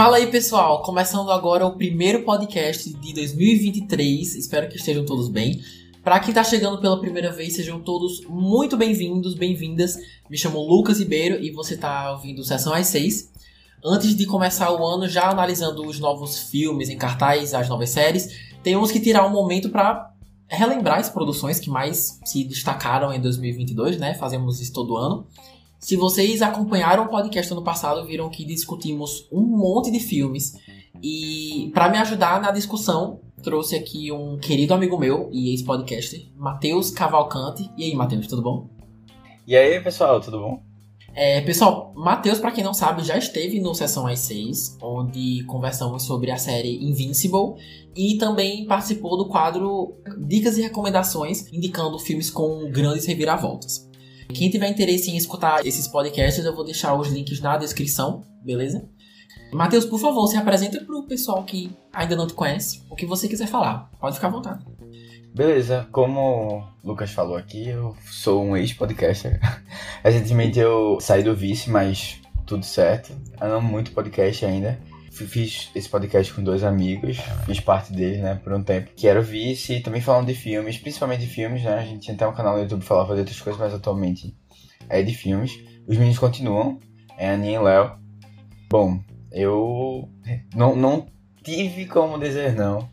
Fala aí, pessoal! Começando agora o primeiro podcast de 2023. Espero que estejam todos bem. Para quem está chegando pela primeira vez, sejam todos muito bem-vindos, bem-vindas. Me chamo Lucas Ribeiro e você está ouvindo Sessão às 6. Antes de começar o ano, já analisando os novos filmes em cartaz, as novas séries, temos que tirar um momento para relembrar as produções que mais se destacaram em 2022, né? Fazemos isso todo ano. Se vocês acompanharam o podcast ano passado, viram que discutimos um monte de filmes. E para me ajudar na discussão, trouxe aqui um querido amigo meu e ex-podcaster, Matheus Cavalcante. E aí, Matheus, tudo bom? E aí, pessoal, tudo bom? É, pessoal, Matheus, para quem não sabe, já esteve no Sessão às 6, onde conversamos sobre a série Invincible e também participou do quadro Dicas e Recomendações, indicando filmes com grandes reviravoltas. Quem tiver interesse em escutar esses podcasts, eu vou deixar os links na descrição, beleza? Matheus, por favor, se apresenta para o pessoal que ainda não te conhece, o que você quiser falar. Pode ficar à vontade. Beleza, como o Lucas falou aqui, eu sou um ex-podcaster. Recentemente eu saí do vice, mas tudo certo. Eu amo muito podcast ainda. Fiz esse podcast com dois amigos, fiz parte dele, né, por um tempo. Que era o Vice, e também falando de filmes, principalmente de filmes, né? A gente tinha até um canal no YouTube que falava de outras coisas, mas atualmente é de filmes. Os meninos continuam, é a Aninha e Léo. Bom, eu não, não tive como dizer não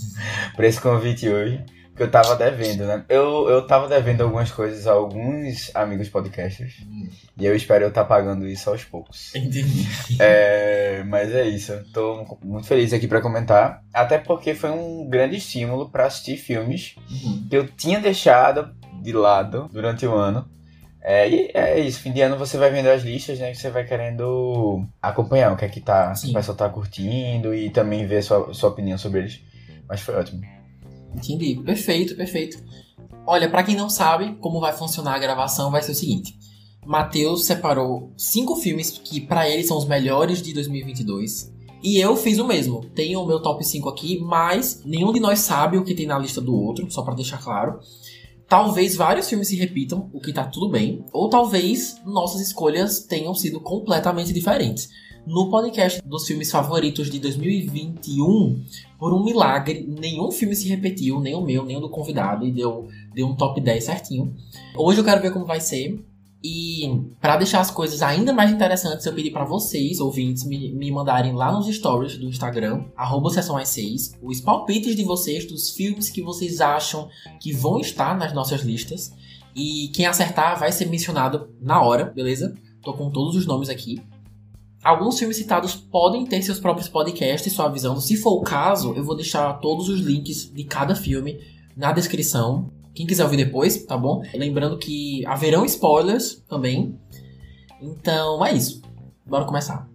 para esse convite hoje que eu tava devendo, né? Eu, eu tava devendo algumas coisas a alguns amigos podcasters. E eu espero eu estar tá pagando isso aos poucos. Entendi. É, mas é isso. Tô muito feliz aqui para comentar. Até porque foi um grande estímulo para assistir filmes uhum. que eu tinha deixado de lado durante o ano. É, e é isso, fim de ano você vai vendo as listas, né? Você vai querendo acompanhar o que é que tá, o pessoal tá curtindo e também ver sua, sua opinião sobre eles. Mas foi ótimo. Entendi. Perfeito, perfeito. Olha, para quem não sabe como vai funcionar a gravação, vai ser o seguinte. Matheus separou cinco filmes que para ele são os melhores de 2022. E eu fiz o mesmo. Tenho o meu top 5 aqui, mas nenhum de nós sabe o que tem na lista do outro, só para deixar claro. Talvez vários filmes se repitam, o que tá tudo bem, ou talvez nossas escolhas tenham sido completamente diferentes. No podcast dos filmes favoritos de 2021, por um milagre, nenhum filme se repetiu, nem o meu, nem o do convidado, e deu, deu um top 10 certinho. Hoje eu quero ver como vai ser. E para deixar as coisas ainda mais interessantes, eu pedi para vocês, ouvintes, me, me, mandarem lá nos stories do Instagram, arroba sessão às 6, os palpites de vocês dos filmes que vocês acham que vão estar nas nossas listas. E quem acertar vai ser mencionado na hora, beleza? Tô com todos os nomes aqui. Alguns filmes citados podem ter seus próprios podcasts só avisando. Se for o caso, eu vou deixar todos os links de cada filme na descrição. Quem quiser ouvir depois, tá bom? Lembrando que haverão spoilers também. Então é isso. Bora começar.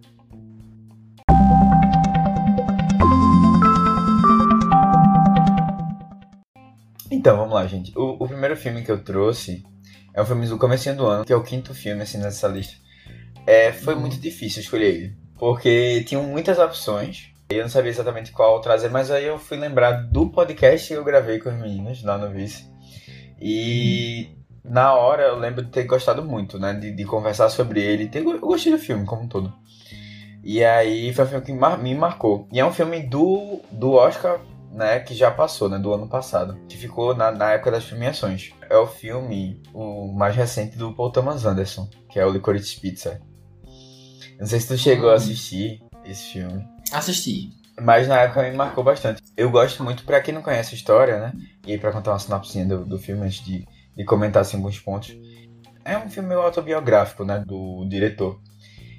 Então, vamos lá, gente. O, o primeiro filme que eu trouxe é um filme do começo do ano, que é o quinto filme, assim, nessa lista. É, foi muito difícil escolher ele, porque tinham muitas opções. Eu não sabia exatamente qual trazer, mas aí eu fui lembrar do podcast que eu gravei com os meninos lá no Vice. E na hora eu lembro de ter gostado muito, né? De, de conversar sobre ele. Ter, eu gostei do filme como um todo. E aí foi um filme que me marcou. E é um filme do, do Oscar, né? Que já passou, né? Do ano passado. Que ficou na, na época das premiações. É o filme, o mais recente do Paul Thomas Anderson, que é o Licorice Pizza. Não sei se tu chegou hum. a assistir esse filme. Assisti. Mas na época me marcou bastante. Eu gosto muito, para quem não conhece a história, né? E aí pra contar uma sinopse do, do filme antes de, de comentar assim, alguns pontos. É um filme meio autobiográfico, né? Do diretor.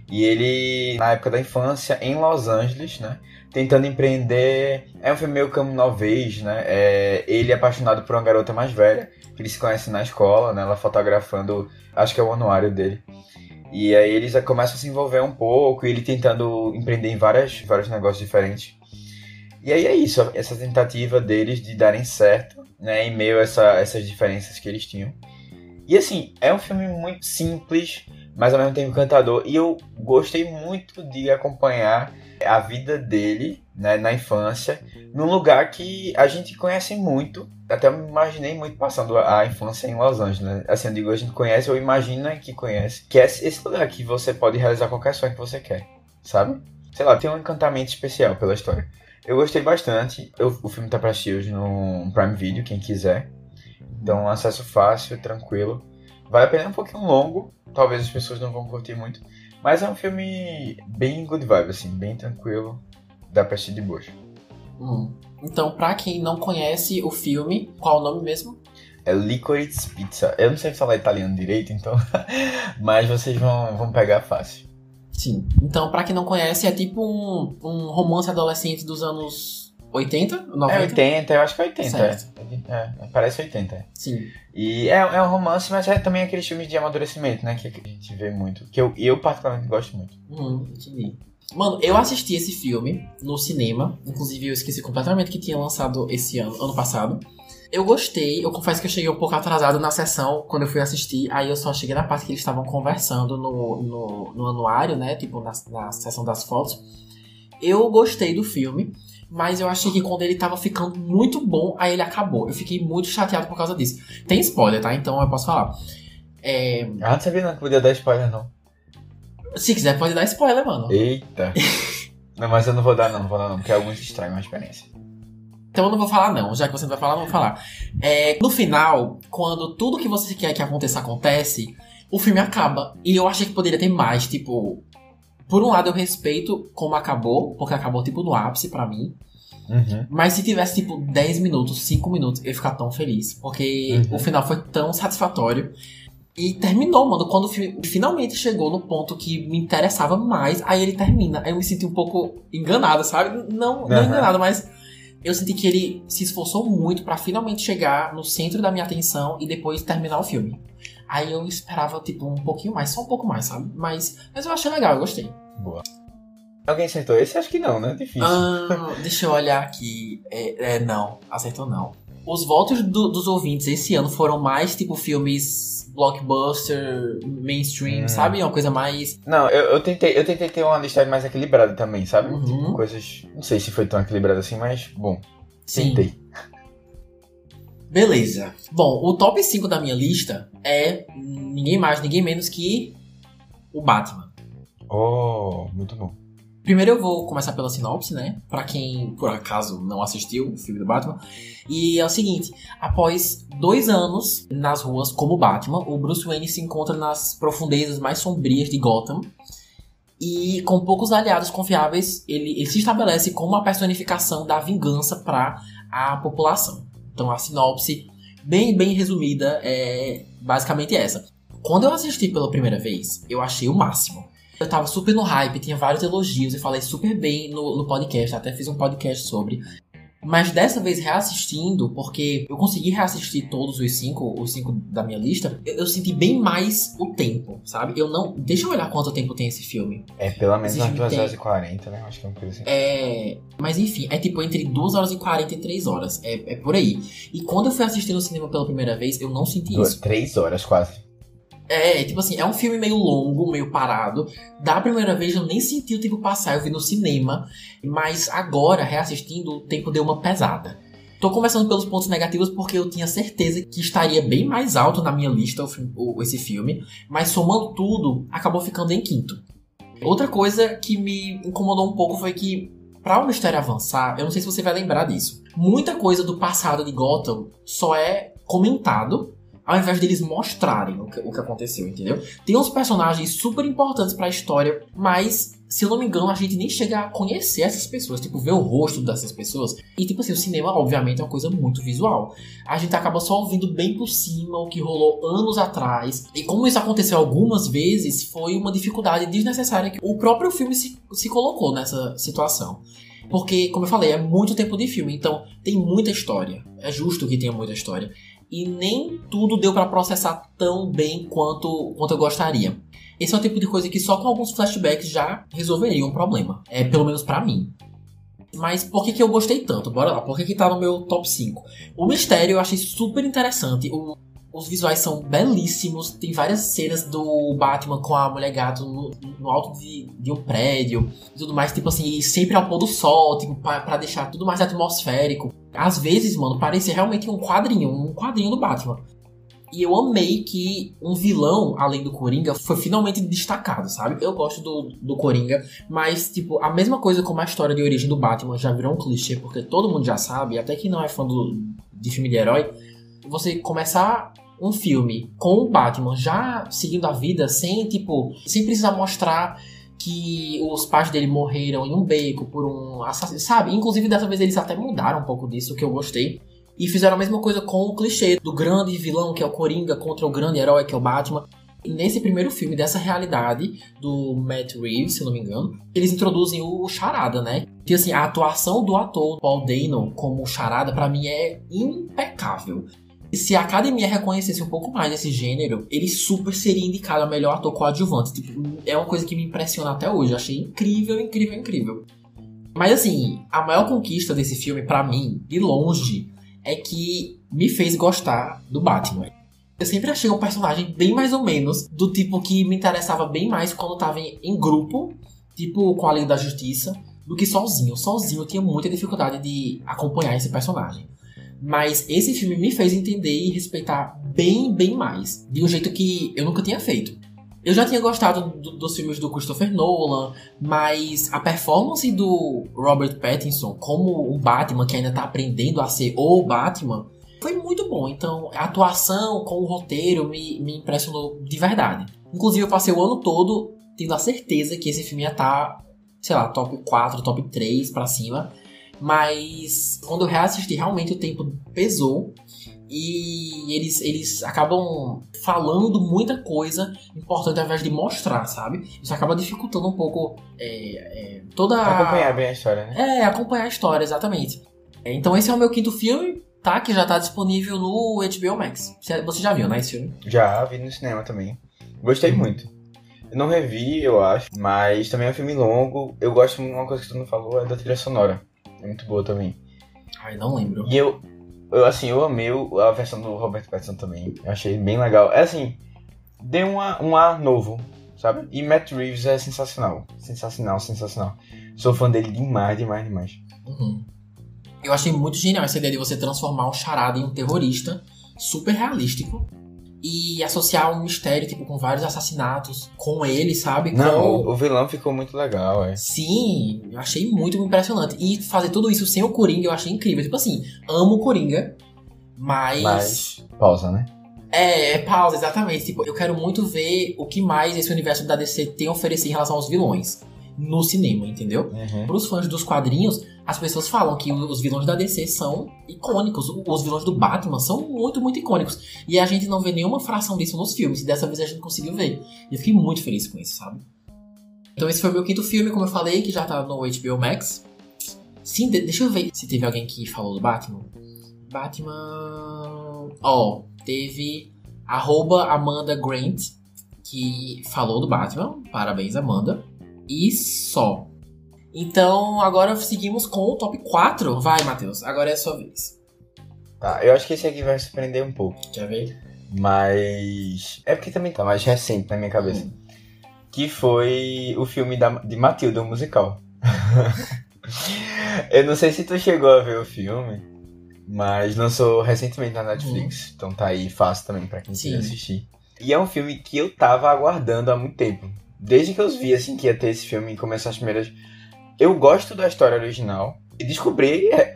E ele, na época da infância, em Los Angeles, né? Tentando empreender. É um filme meio como novez, né? É, ele é apaixonado por uma garota mais velha, que eles se conhecem na escola, né? Ela fotografando, acho que é o anuário dele. E aí eles começam a se envolver um pouco, ele tentando empreender em várias, vários negócios diferentes. E aí é isso, essa tentativa deles de darem certo, né, em meio a essa, essas diferenças que eles tinham. E assim, é um filme muito simples, mas ao mesmo tempo encantador. E eu gostei muito de acompanhar a vida dele né, na infância, num lugar que a gente conhece muito. Até me imaginei muito passando a infância em Los Angeles. Né? Assim, eu digo, a gente conhece ou imagina que conhece. Que é esse lugar que você pode realizar qualquer sonho que você quer, sabe? Sei lá, tem um encantamento especial pela história. Eu gostei bastante. Eu, o filme tá pra assistir hoje no Prime Video, quem quiser. Então, acesso fácil, tranquilo. Vale a pena é um pouquinho longo. Talvez as pessoas não vão curtir muito. Mas é um filme bem good vibe, assim, bem tranquilo. Pra assistir de boa. Hum. Então, pra quem não conhece o filme, qual o nome mesmo? É Licorice Pizza. Eu não sei falar italiano direito, então. Mas vocês vão, vão pegar fácil. Sim. Então, pra quem não conhece, é tipo um, um romance adolescente dos anos 80? 90? É 80, eu acho que é 80. Certo. É, é, parece 80. Sim. E é, é um romance, mas é também aqueles filmes de amadurecimento, né? Que a gente vê muito. Que eu, eu particularmente gosto muito. Hum, entendi. Mano, eu assisti esse filme no cinema. Inclusive, eu esqueci completamente que tinha lançado esse ano, ano passado. Eu gostei, eu confesso que eu cheguei um pouco atrasado na sessão quando eu fui assistir. Aí eu só cheguei na parte que eles estavam conversando no, no, no anuário, né? Tipo, na, na sessão das fotos. Eu gostei do filme, mas eu achei que quando ele tava ficando muito bom, aí ele acabou. Eu fiquei muito chateado por causa disso. Tem spoiler, tá? Então eu posso falar. É... Ah, não sabia não que podia dar spoiler, não. Se quiser, pode dar spoiler, mano. Eita. não, mas eu não vou dar, não, não vou dar, não, porque alguns estragam a experiência. Então eu não vou falar, não. Já que você não vai falar, não vou falar. É, no final, quando tudo que você quer que aconteça acontece, o filme acaba. E eu achei que poderia ter mais, tipo. Por um lado, eu respeito como acabou, porque acabou, tipo, no ápice pra mim. Uhum. Mas se tivesse, tipo, 10 minutos, 5 minutos, eu ia ficar tão feliz. Porque Uhum. o final foi tão satisfatório. E terminou, mano. Quando o filme finalmente chegou no ponto que me interessava mais, aí ele termina. Aí eu me senti um pouco enganado, sabe? Não, não Aham. enganado, mas eu senti que ele se esforçou muito pra finalmente chegar no centro da minha atenção e depois terminar o filme. Aí eu esperava, tipo, um pouquinho mais, só um pouco mais, sabe? Mas, mas eu achei legal, eu gostei. Boa. Alguém acertou esse? Acho que não, né? Difícil. Ah, deixa eu olhar aqui. É, é, não, acertou não. Os votos do- dos ouvintes esse ano foram mais tipo filmes blockbuster, mainstream, Hum. sabe? Uma coisa mais. Não, eu, eu tentei, eu tentei ter uma lista mais equilibrada também, sabe? Uhum. Tipo, coisas. Não sei se foi tão equilibrada assim, mas bom, Sim. tentei. Beleza. Bom, o top 5 da minha lista é ninguém mais, ninguém menos que o Batman. Oh, muito bom. Primeiro eu vou começar pela sinopse, né? Pra quem por acaso não assistiu o filme do Batman. E é o seguinte: após dois anos nas ruas como Batman, o Bruce Wayne se encontra nas profundezas mais sombrias de Gotham. E com poucos aliados confiáveis, ele, ele se estabelece como uma personificação da vingança para a população. Então a sinopse, bem, bem resumida, é basicamente essa. Quando eu assisti pela primeira vez, eu achei o máximo. Eu tava super no hype, tinha vários elogios e falei super bem no, no podcast, até fiz um podcast sobre. Mas dessa vez reassistindo, porque eu consegui reassistir todos os cinco, os cinco da minha lista, eu, eu senti bem mais o tempo, sabe? Eu não. Deixa eu olhar quanto tempo tem esse filme. É pelo menos umas filme 2 tem- horas e 40, né? Acho que é uma coisa assim. É. Mas enfim, é tipo entre 2 horas e 43 horas. É, é por aí. E quando eu fui assistir no cinema pela primeira vez, eu não senti Duas, isso. três horas quase. É, tipo assim, é um filme meio longo, meio parado. Da primeira vez eu nem senti o tempo passar, eu vi no cinema. Mas agora, reassistindo, o tempo deu uma pesada. Tô começando pelos pontos negativos porque eu tinha certeza que estaria bem mais alto na minha lista o o- esse filme. Mas somando tudo, acabou ficando em quinto. Outra coisa que me incomodou um pouco foi que, pra uma história avançar, eu não sei se você vai lembrar disso. Muita coisa do passado de Gotham só é comentado ao invés deles mostrarem o que, o que aconteceu, entendeu? Tem uns personagens super importantes pra história, mas, se eu não me engano, a gente nem chega a conhecer essas pessoas, tipo, ver o rosto dessas pessoas. E, tipo assim, o cinema, obviamente, é uma coisa muito visual. A gente acaba só ouvindo bem por cima o que rolou anos atrás. E como isso aconteceu algumas vezes, foi uma dificuldade desnecessária que o próprio filme se, se colocou nessa situação. Porque, como eu falei, é muito tempo de filme, então tem muita história. É justo que tenha muita história e nem tudo deu pra processar tão bem quanto, quanto eu gostaria. Esse é o tipo de coisa que só com alguns flashbacks já resolveria um problema. É, pelo menos pra mim. Mas por que, que eu gostei tanto? Bora lá, por que, que tá no meu top 5? O mistério eu achei super interessante. O, Os visuais são belíssimos. Tem várias cenas do Batman com a mulher gato no, no alto de, de, um prédio e tudo mais. Tipo assim, sempre ao pôr do sol, tipo, pra, pra deixar tudo mais atmosférico. Às vezes, mano, parecia realmente um quadrinho, um quadrinho do Batman. E eu amei que um vilão, além do Coringa, foi finalmente destacado, sabe? Eu gosto do, do Coringa, mas, tipo, a mesma coisa como a história de origem do Batman já virou um clichê, porque todo mundo já sabe, até quem não é fã do, de filme de herói, você começar um filme com o Batman já seguindo a vida sem, tipo, sem precisar mostrar que os pais dele morreram em um beco por um assassino, sabe? Inclusive, dessa vez eles até mudaram um pouco disso, que eu gostei. E fizeram a mesma coisa com o clichê do grande vilão, que é o Coringa, contra o grande herói, que é o Batman. E nesse primeiro filme, dessa realidade do Matt Reeves, se não me engano, eles introduzem o Charada, né? E assim, a atuação do ator Paul Dano como Charada, para mim, é impecável. Se a academia reconhecesse um pouco mais esse gênero, ele super seria indicado a melhor ator coadjuvante. Tipo, é uma coisa que me impressiona até hoje. Achei incrível, incrível, incrível. Mas assim, a maior conquista desse filme, para mim, de longe, é que me fez gostar do Batman. Eu sempre achei um personagem bem mais ou menos do tipo que me interessava bem mais quando tava em, em grupo, tipo com a Liga da Justiça, do que sozinho. Sozinho eu tinha muita dificuldade de acompanhar esse personagem. Mas esse filme me fez entender e respeitar bem, bem mais. De um jeito que eu nunca tinha feito. Eu já tinha gostado do, dos filmes do Christopher Nolan, mas a performance do Robert Pattinson como um Batman que ainda tá aprendendo a ser o Batman foi muito bom. Então, a atuação com o roteiro me, me impressionou de verdade. Inclusive, eu passei o ano todo tendo a certeza que esse filme ia estar, tá, sei lá, top 4, top 3 para cima. Mas quando eu reassisti, realmente o tempo pesou e eles, eles acabam falando muita coisa importante ao invés de mostrar, sabe? Isso acaba dificultando um pouco é, é, toda a... Acompanhar bem a história, né? É, acompanhar a história, exatamente. É, então esse é o meu quinto filme, tá? Que já tá disponível no HBO Max. Você já viu, né, esse filme? Já, vi no cinema também. Gostei uhum. muito. Eu não revi, eu acho, mas também é um filme longo. Eu gosto, uma coisa que tu não falou é da trilha sonora. É muito boa também. Ai, não lembro. E eu, eu, assim, eu amei a versão do Robert Pattinson também. Eu achei bem legal. É assim, deu uma, um ar novo, sabe? E Matt Reeves é sensacional. Sensacional, sensacional. Sou fã dele demais, demais, demais. Uhum. Eu achei muito genial essa ideia de você transformar o charada em um terrorista super realístico e associar um mistério, tipo, com vários assassinatos com ele, sabe? Não, com... o vilão ficou muito legal, é. Sim, eu achei muito impressionante. E fazer tudo isso sem o Coringa eu achei incrível. Tipo assim, amo o Coringa, mas. Mas. Pausa, né? É, é pausa, exatamente. Tipo, eu quero muito ver o que mais esse universo da DC tem a oferecer em relação aos vilões no cinema, entendeu? Uhum. Para os fãs dos quadrinhos, as pessoas falam que os vilões da DC são icônicos. Os vilões do Batman são muito, muito icônicos. E a gente não vê nenhuma fração disso nos filmes. E dessa vez a gente conseguiu ver. E eu fiquei muito feliz com isso, sabe? Então esse foi o meu quinto filme, como eu falei, que já tá no HBO Max. Sim, deixa eu ver se teve alguém que falou do Batman. Batman. Ó, oh, teve arroba Amanda Grant, que falou do Batman. Parabéns, Amanda e só. Então, agora seguimos com o top 4. Vai, Matheus, agora é a sua vez. Tá, eu acho que esse aqui vai surpreender um pouco. Quer ver? Mas. É porque também tá mais recente na minha cabeça. Hum. Que foi o filme da, de Matilda, o musical. eu não sei se tu chegou a ver o filme, mas lançou recentemente na Netflix. Hum. Então tá aí fácil também pra quem quiser assistir. E é um filme que eu tava aguardando há muito tempo desde que eu vi assim que ia ter esse filme e começar as primeiras. Eu gosto da história original. E descobri, é,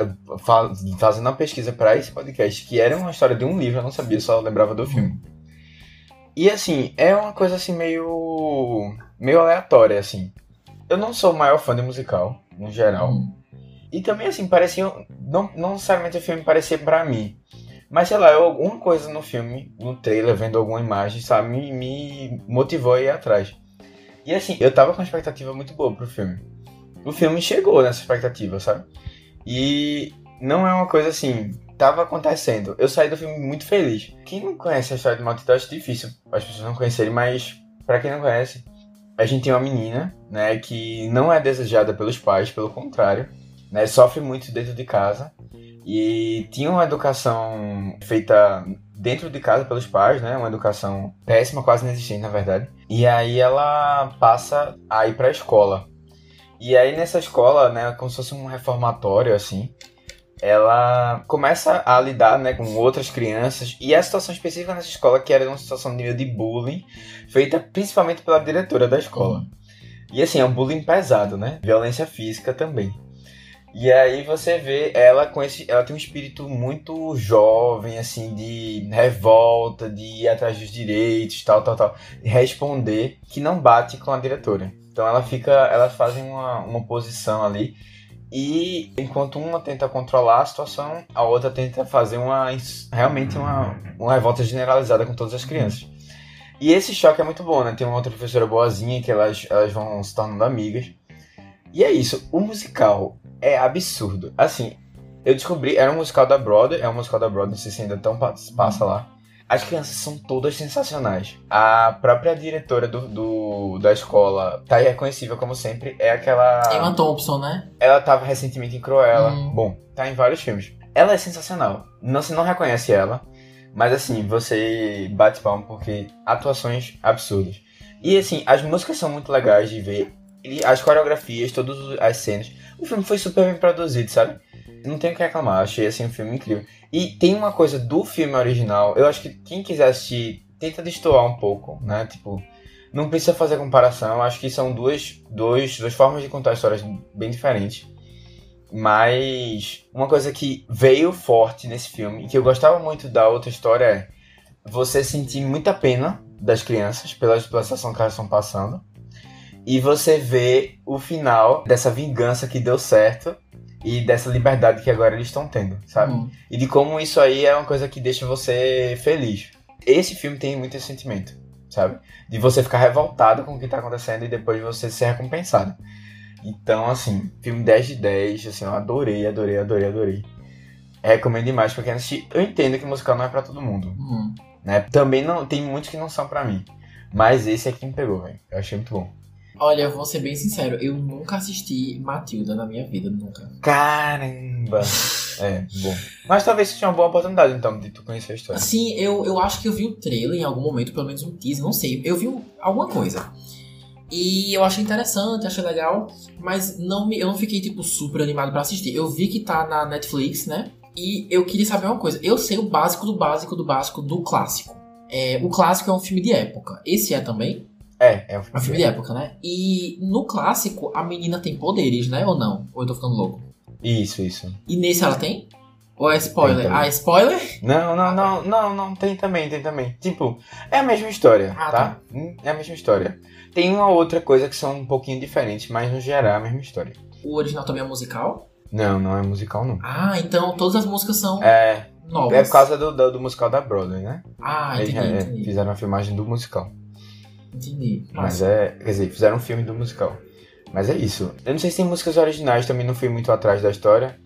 fazendo uma pesquisa para esse podcast, que era uma história de um livro, eu não sabia, só lembrava do filme. E assim, é uma coisa assim meio. meio aleatória, assim. Eu não sou o maior fã de musical, no geral. Hum. E também, assim, parecia. Não, não necessariamente o filme parecia para mim. Mas sei lá, alguma coisa no filme, no trailer, vendo alguma imagem, sabe, me, me motivou a ir atrás. E assim, eu tava com uma expectativa muito boa pro filme. O filme chegou nessa expectativa, sabe? E não é uma coisa assim, tava acontecendo. Eu saí do filme muito feliz. Quem não conhece a história de Matilda, acho difícil as pessoas não conhecerem, mas para quem não conhece, a gente tem uma menina, né, que não é desejada pelos pais, pelo contrário, né, sofre muito dentro de casa e tinha uma educação feita dentro de casa pelos pais, né? Uma educação péssima, quase inexistente, na verdade. E aí ela passa a ir pra escola. E aí nessa escola, né, como se fosse um reformatório, assim, ela começa a lidar né, com outras crianças e a situação específica nessa escola que era uma situação de nível de bullying feita principalmente pela diretora da escola e assim é um bullying pesado né violência física também e aí você vê ela com esse ela tem um espírito muito jovem assim de revolta de ir atrás dos direitos tal tal tal de responder que não bate com a diretora então ela fica elas fazem uma, uma posição ali e enquanto uma tenta controlar a situação, a outra tenta fazer uma realmente uma, uma revolta generalizada com todas as crianças. E esse choque é muito bom, né? Tem uma outra professora boazinha que elas, elas vão se tornando amigas. E é isso, o musical é absurdo. Assim, eu descobri, era um musical da Broadway, é um musical da Broadway, não sei se ainda tão passa lá. As crianças são todas sensacionais. A própria diretora do, do da escola tá irreconhecível, como sempre. É aquela. Emma Thompson, né? Ela tava recentemente em Cruella. Hum. Bom, tá em vários filmes. Ela é sensacional. Não se não reconhece ela. Mas assim, você bate palma porque atuações absurdas. E assim, as músicas são muito legais de ver. E as coreografias, todas as cenas. O filme foi super bem produzido, sabe? Não tenho o que reclamar, achei assim um filme incrível. E tem uma coisa do filme original, eu acho que quem quiser assistir, tenta destoar um pouco, né? Tipo, não precisa fazer comparação, acho que são duas, duas, duas formas de contar histórias bem diferentes. Mas uma coisa que veio forte nesse filme, e que eu gostava muito da outra história, é você sentir muita pena das crianças pela situação que elas estão passando. E você vê o final dessa vingança que deu certo e dessa liberdade que agora eles estão tendo, sabe? Uhum. E de como isso aí é uma coisa que deixa você feliz. Esse filme tem muito esse sentimento, sabe? De você ficar revoltado com o que tá acontecendo e depois você ser recompensado. Então, assim, filme 10 de 10, assim, eu adorei, adorei, adorei, adorei. Recomendo demais pra quem assistir. Eu entendo que musical não é para todo mundo. Uhum. Né? Também não tem muitos que não são para mim. Mas esse aqui me pegou, velho. Eu achei muito bom. Olha, vou ser bem sincero, eu nunca assisti Matilda na minha vida, nunca. Caramba! É, bom. Mas talvez seja uma boa oportunidade, então, de tu conhecer a história. Sim, eu, eu acho que eu vi o trailer em algum momento, pelo menos um teaser, não sei. Eu vi alguma coisa. E eu achei interessante, achei legal, mas não me, eu não fiquei, tipo, super animado para assistir. Eu vi que tá na Netflix, né? E eu queria saber uma coisa. Eu sei o básico do básico do básico do clássico. É, o clássico é um filme de época. Esse é também? É, é um filme, um filme de época, né? E no clássico, a menina tem poderes, né? Ou não? Ou eu tô ficando louco? Isso, isso. E nesse ela tem? Ou é spoiler? Ah, é spoiler? Não, não, não, não, não, tem também, tem também. Tipo, é a mesma história, ah, tá? tá? Hum, é a mesma história. Tem uma outra coisa que são um pouquinho diferentes, mas no geral é a mesma história. O original também é musical? Não, não é musical, não. Ah, então todas as músicas são é, novas. É por causa do, do, do musical da Broadway, né? Ah, entendi, Eles, entendi. fizeram a filmagem do musical. Entendi. Mas é. Quer dizer, fizeram um filme do musical. Mas é isso. Eu não sei se tem músicas originais, também não fui muito atrás da história.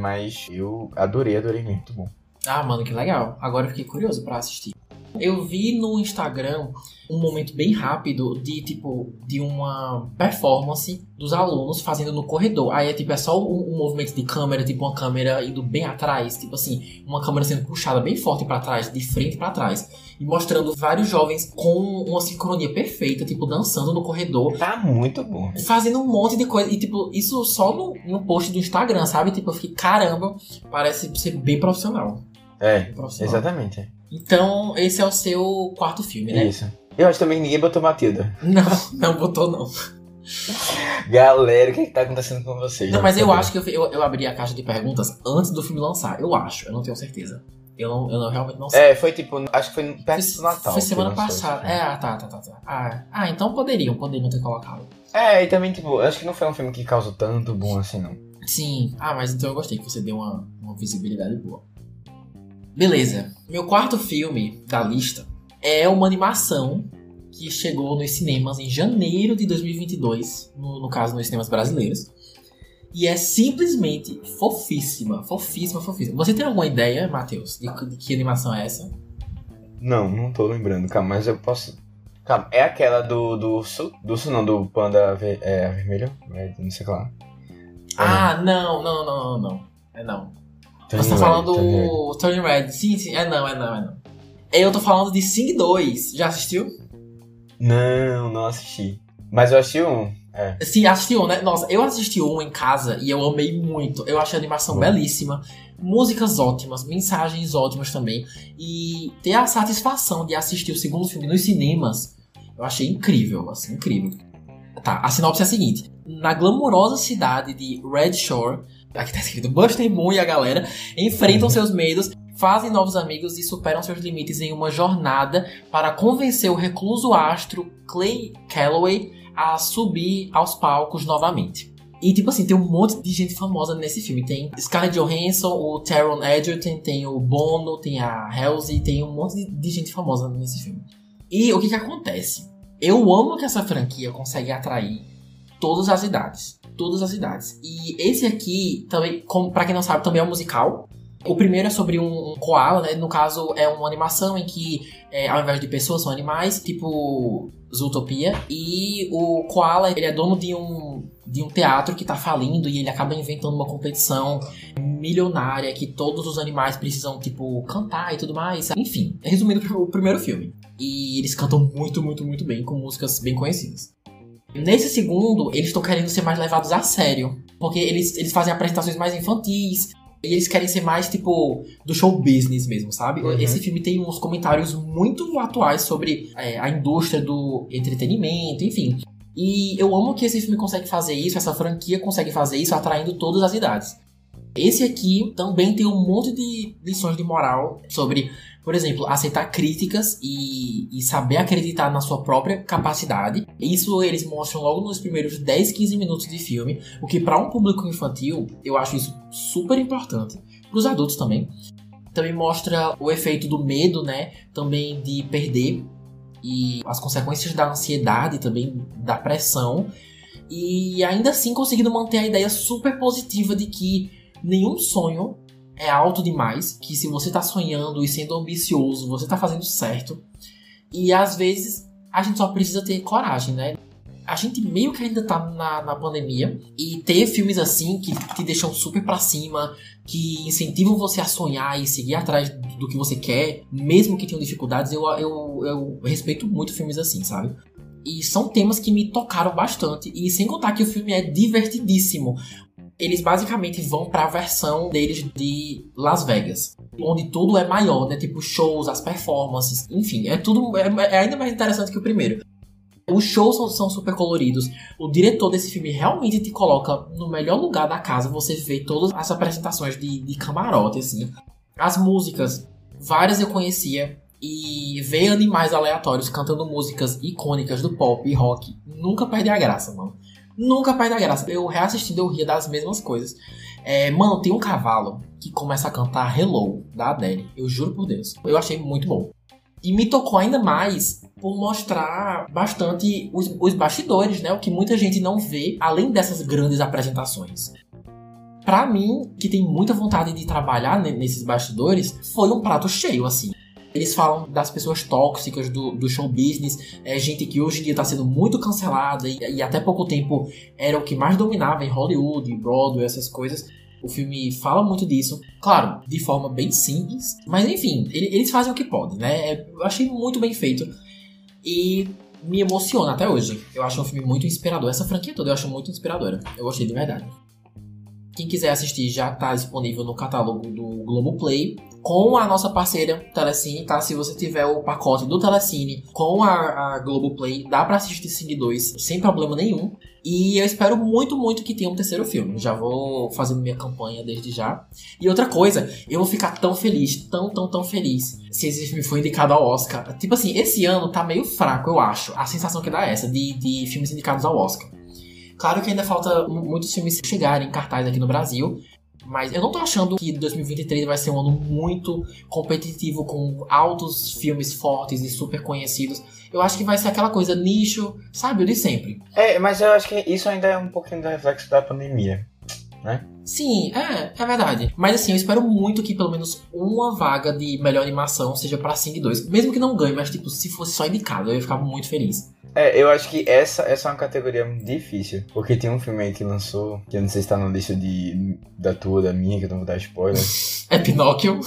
Mas eu adorei, adorei muito bom. Ah, mano, que legal. Agora eu fiquei curioso para assistir. Eu vi no Instagram um momento bem rápido de tipo de uma performance dos alunos fazendo no corredor. Aí é tipo é só um, um movimento de câmera, tipo uma câmera indo bem atrás, tipo assim, uma câmera sendo puxada bem forte para trás, de frente para trás, e mostrando vários jovens com uma sincronia perfeita, tipo dançando no corredor. Tá muito bom. Fazendo um monte de coisa e tipo isso só no, no post do Instagram, sabe? Tipo eu fiquei caramba, parece ser bem profissional. É, profissional. exatamente. Então, esse é o seu quarto filme, né? Isso. Eu acho também que ninguém botou Matilda. Não, não botou não. Galera, o que, é que tá acontecendo com vocês? Não, mas eu acho que eu, eu, eu, abri a caixa de perguntas antes do filme lançar. Eu acho, eu não tenho certeza. Eu, não, eu não, realmente não sei. É, foi tipo, acho que foi perto do Natal. Foi semana passada. É, ah, tá, tá, tá, tá. Ah, ah, então poderiam, poderiam ter colocado. É, e também, tipo, acho que não foi um filme que causou tanto bom assim, não. Sim, ah, mas então eu gostei que você deu uma, uma visibilidade boa. Beleza. Meu quarto filme da lista é uma animação que chegou nos cinemas em janeiro de 2022, no, no caso nos cinemas brasileiros. E é simplesmente fofíssima, fofíssima, fofíssima. Você tem alguma ideia, Matheus, de, de, que animação é essa? Não, não tô lembrando, calma, mas eu posso. Calma, é aquela do, do urso? Do urso não, do panda ver, é, vermelho? É, não sei lá. Ah, não, não, não, não, não. É não. Você tá falando do Turning Red. Sim, sim. É não, é não, é não. Eu tô falando de Sing 2. Já assistiu? Não, não assisti. Mas eu assisti um. É. Sim, assistiu, né? Nossa, eu assisti um em casa e eu amei muito. Eu achei a animação belíssima, músicas ótimas, mensagens ótimas também. E ter a satisfação de assistir o segundo filme nos cinemas, eu achei incrível, assim, incrível. Tá, a sinopse é a seguinte: na glamourosa cidade de Red Shore, aqui tá escrito Buster Moon e a galera enfrentam seus medos, fazem novos amigos e superam seus limites em uma jornada para convencer o recluso astro Clay Calloway a subir aos palcos novamente. E, tipo assim, tem um monte de gente famosa nesse filme. Tem Scarlett Johansson, o Taron Egerton, tem o Bono, tem a Halsey, tem um monte de, de gente famosa nesse filme. E o que que acontece? Eu amo que essa franquia consegue atrair todas as idades. Todas as idades. E esse aqui, também, pra quem não sabe, também é um musical. O primeiro é sobre um, um koala, né? No caso, é uma animação em que, é, ao invés de pessoas, são animais, tipo Zootopia. E o koala, ele é dono de um, de um teatro que tá falindo e ele acaba inventando uma competição milionária que todos os animais precisam, tipo, cantar e tudo mais. Enfim, resumindo o primeiro filme. E eles cantam muito, muito, muito bem, com músicas bem conhecidas. Nesse segundo, eles estão querendo ser mais levados a sério. Porque eles, eles fazem apresentações mais infantis. E eles querem ser mais, tipo, do show business mesmo, sabe? Uhum. Esse filme tem uns comentários muito atuais sobre é, a indústria do entretenimento, enfim. E eu amo que esse filme consegue fazer isso, essa franquia consegue fazer isso, atraindo todas as idades. Esse aqui também tem um monte de lições de moral sobre, por exemplo, aceitar críticas e, e saber acreditar na sua própria capacidade. Isso eles mostram logo nos primeiros 10, 15 minutos de filme, o que para um público infantil eu acho isso super importante. Para os adultos também. Também mostra o efeito do medo, né? Também de perder e as consequências da ansiedade também, da pressão. E ainda assim conseguindo manter a ideia super positiva de que nenhum sonho é alto demais, que se você tá sonhando e sendo ambicioso, você tá fazendo certo. E às vezes a gente só precisa ter coragem, né? A gente meio que ainda tá na, na pandemia e ter filmes assim que te deixam super pra cima, que incentivam você a sonhar e seguir atrás do que você quer, mesmo que tenham dificuldades, eu, eu, eu respeito muito filmes assim, sabe? E são temas que me tocaram bastante, e sem contar que o filme é divertidíssimo eles basicamente vão para a versão deles de Las Vegas, onde tudo é maior, né? Tipo shows, as performances, enfim, é tudo é, é ainda mais interessante que o primeiro. Os shows são, são, super coloridos. O diretor desse filme realmente te coloca no melhor lugar da casa. Você vê todas as apresentações de, de camarote, assim. As músicas, várias eu conhecia. E ver animais aleatórios cantando músicas icônicas do pop e rock nunca perde a graça, mano. Nunca perde a graça. Eu reassistindo, eu ria das mesmas coisas. É, mano, tem um cavalo que começa a cantar Hello, da Adele. Eu juro por Deus. Eu achei muito bom. E me tocou ainda mais por mostrar bastante os, os bastidores, né? O que muita gente não vê, além dessas grandes apresentações. Pra mim, que tem muita vontade de trabalhar nesses bastidores, foi um prato cheio, assim. Eles falam das pessoas tóxicas do, do show business, é, gente que hoje em dia está sendo muito cancelada e, e, até pouco tempo era o que mais dominava em Hollywood, Broadway, essas coisas. O filme fala muito disso, claro, de forma bem simples, mas enfim, ele, eles fazem o que podem, né? Eu achei muito bem feito e me emociona até hoje. Eu acho um filme muito inspirador. Essa franquia toda eu acho muito inspiradora. Eu gostei de verdade. Quem quiser assistir já está disponível no catálogo do Globoplay com a nossa parceira Telecine, tá? Se você tiver o pacote do Telecine com a, a Globoplay, dá pra assistir Cine 2 sem problema nenhum. E eu espero muito, muito que tenha um terceiro filme. Já vou fazendo minha campanha desde já. E outra coisa, eu vou ficar tão feliz, tão, tão, tão feliz se esse filme for indicado ao Oscar. Tipo assim, esse ano tá meio fraco, eu acho. A sensação que dá é essa, de, de filmes indicados ao Oscar. Claro que ainda falta muitos filmes chegarem em cartaz aqui no Brasil, mas eu não tô achando que 2023 vai ser um ano muito competitivo com altos filmes fortes e super conhecidos. Eu acho que vai ser aquela coisa nicho, sabe, o de sempre. É, mas eu acho que isso ainda é um pouquinho do reflexo da pandemia, né? Sim, é, é verdade. Mas assim, eu espero muito que pelo menos uma vaga de melhor animação seja pra Sing 2. Mesmo que não ganhe, mas tipo, se fosse só indicado, eu ia ficar muito feliz. É, eu acho que essa, essa é uma categoria difícil. Porque tem um filme aí que lançou, que eu não sei se tá na lista de, da tua, da minha, que eu não vou dar spoiler. É Pinóquio.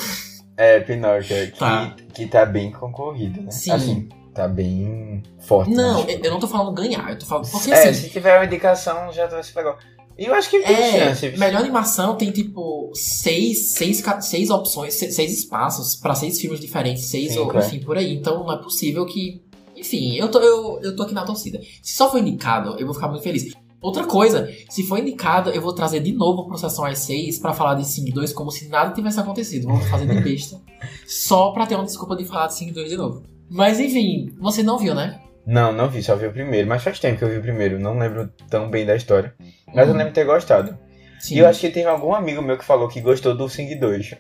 É, Pinóquio, que Tá. tá. que tá bem concorrido, né? Sim. Assim, tá bem forte. Não, né? eu eu não tô falando ganhar, eu tô falando. Porque é, assim. se tiver uma indicação já vai ser legal. E eu acho que tem É, chance. melhor animação tem tipo seis, seis, seis opções, se- seis espaços pra seis filmes diferentes, seis Sim, ou enfim, por aí. Então não é possível que. Enfim, eu tô, eu, eu tô aqui na torcida. Se só for indicado, eu vou ficar muito feliz. Outra coisa, se for indicado, eu vou trazer de novo pro Sessão às 6 pra falar de Sing 2 como se nada tivesse acontecido. Vamos fazer de besta. só pra ter uma desculpa de falar de Sing 2 de novo. Mas enfim, você não viu, né? Não, não vi, só vi o primeiro. Mas faz tempo que eu vi o primeiro. Não lembro tão bem da história. Mas eu Uhum. lembro de ter gostado. Sim. E eu acho que teve algum amigo meu que falou que gostou do Sing 2.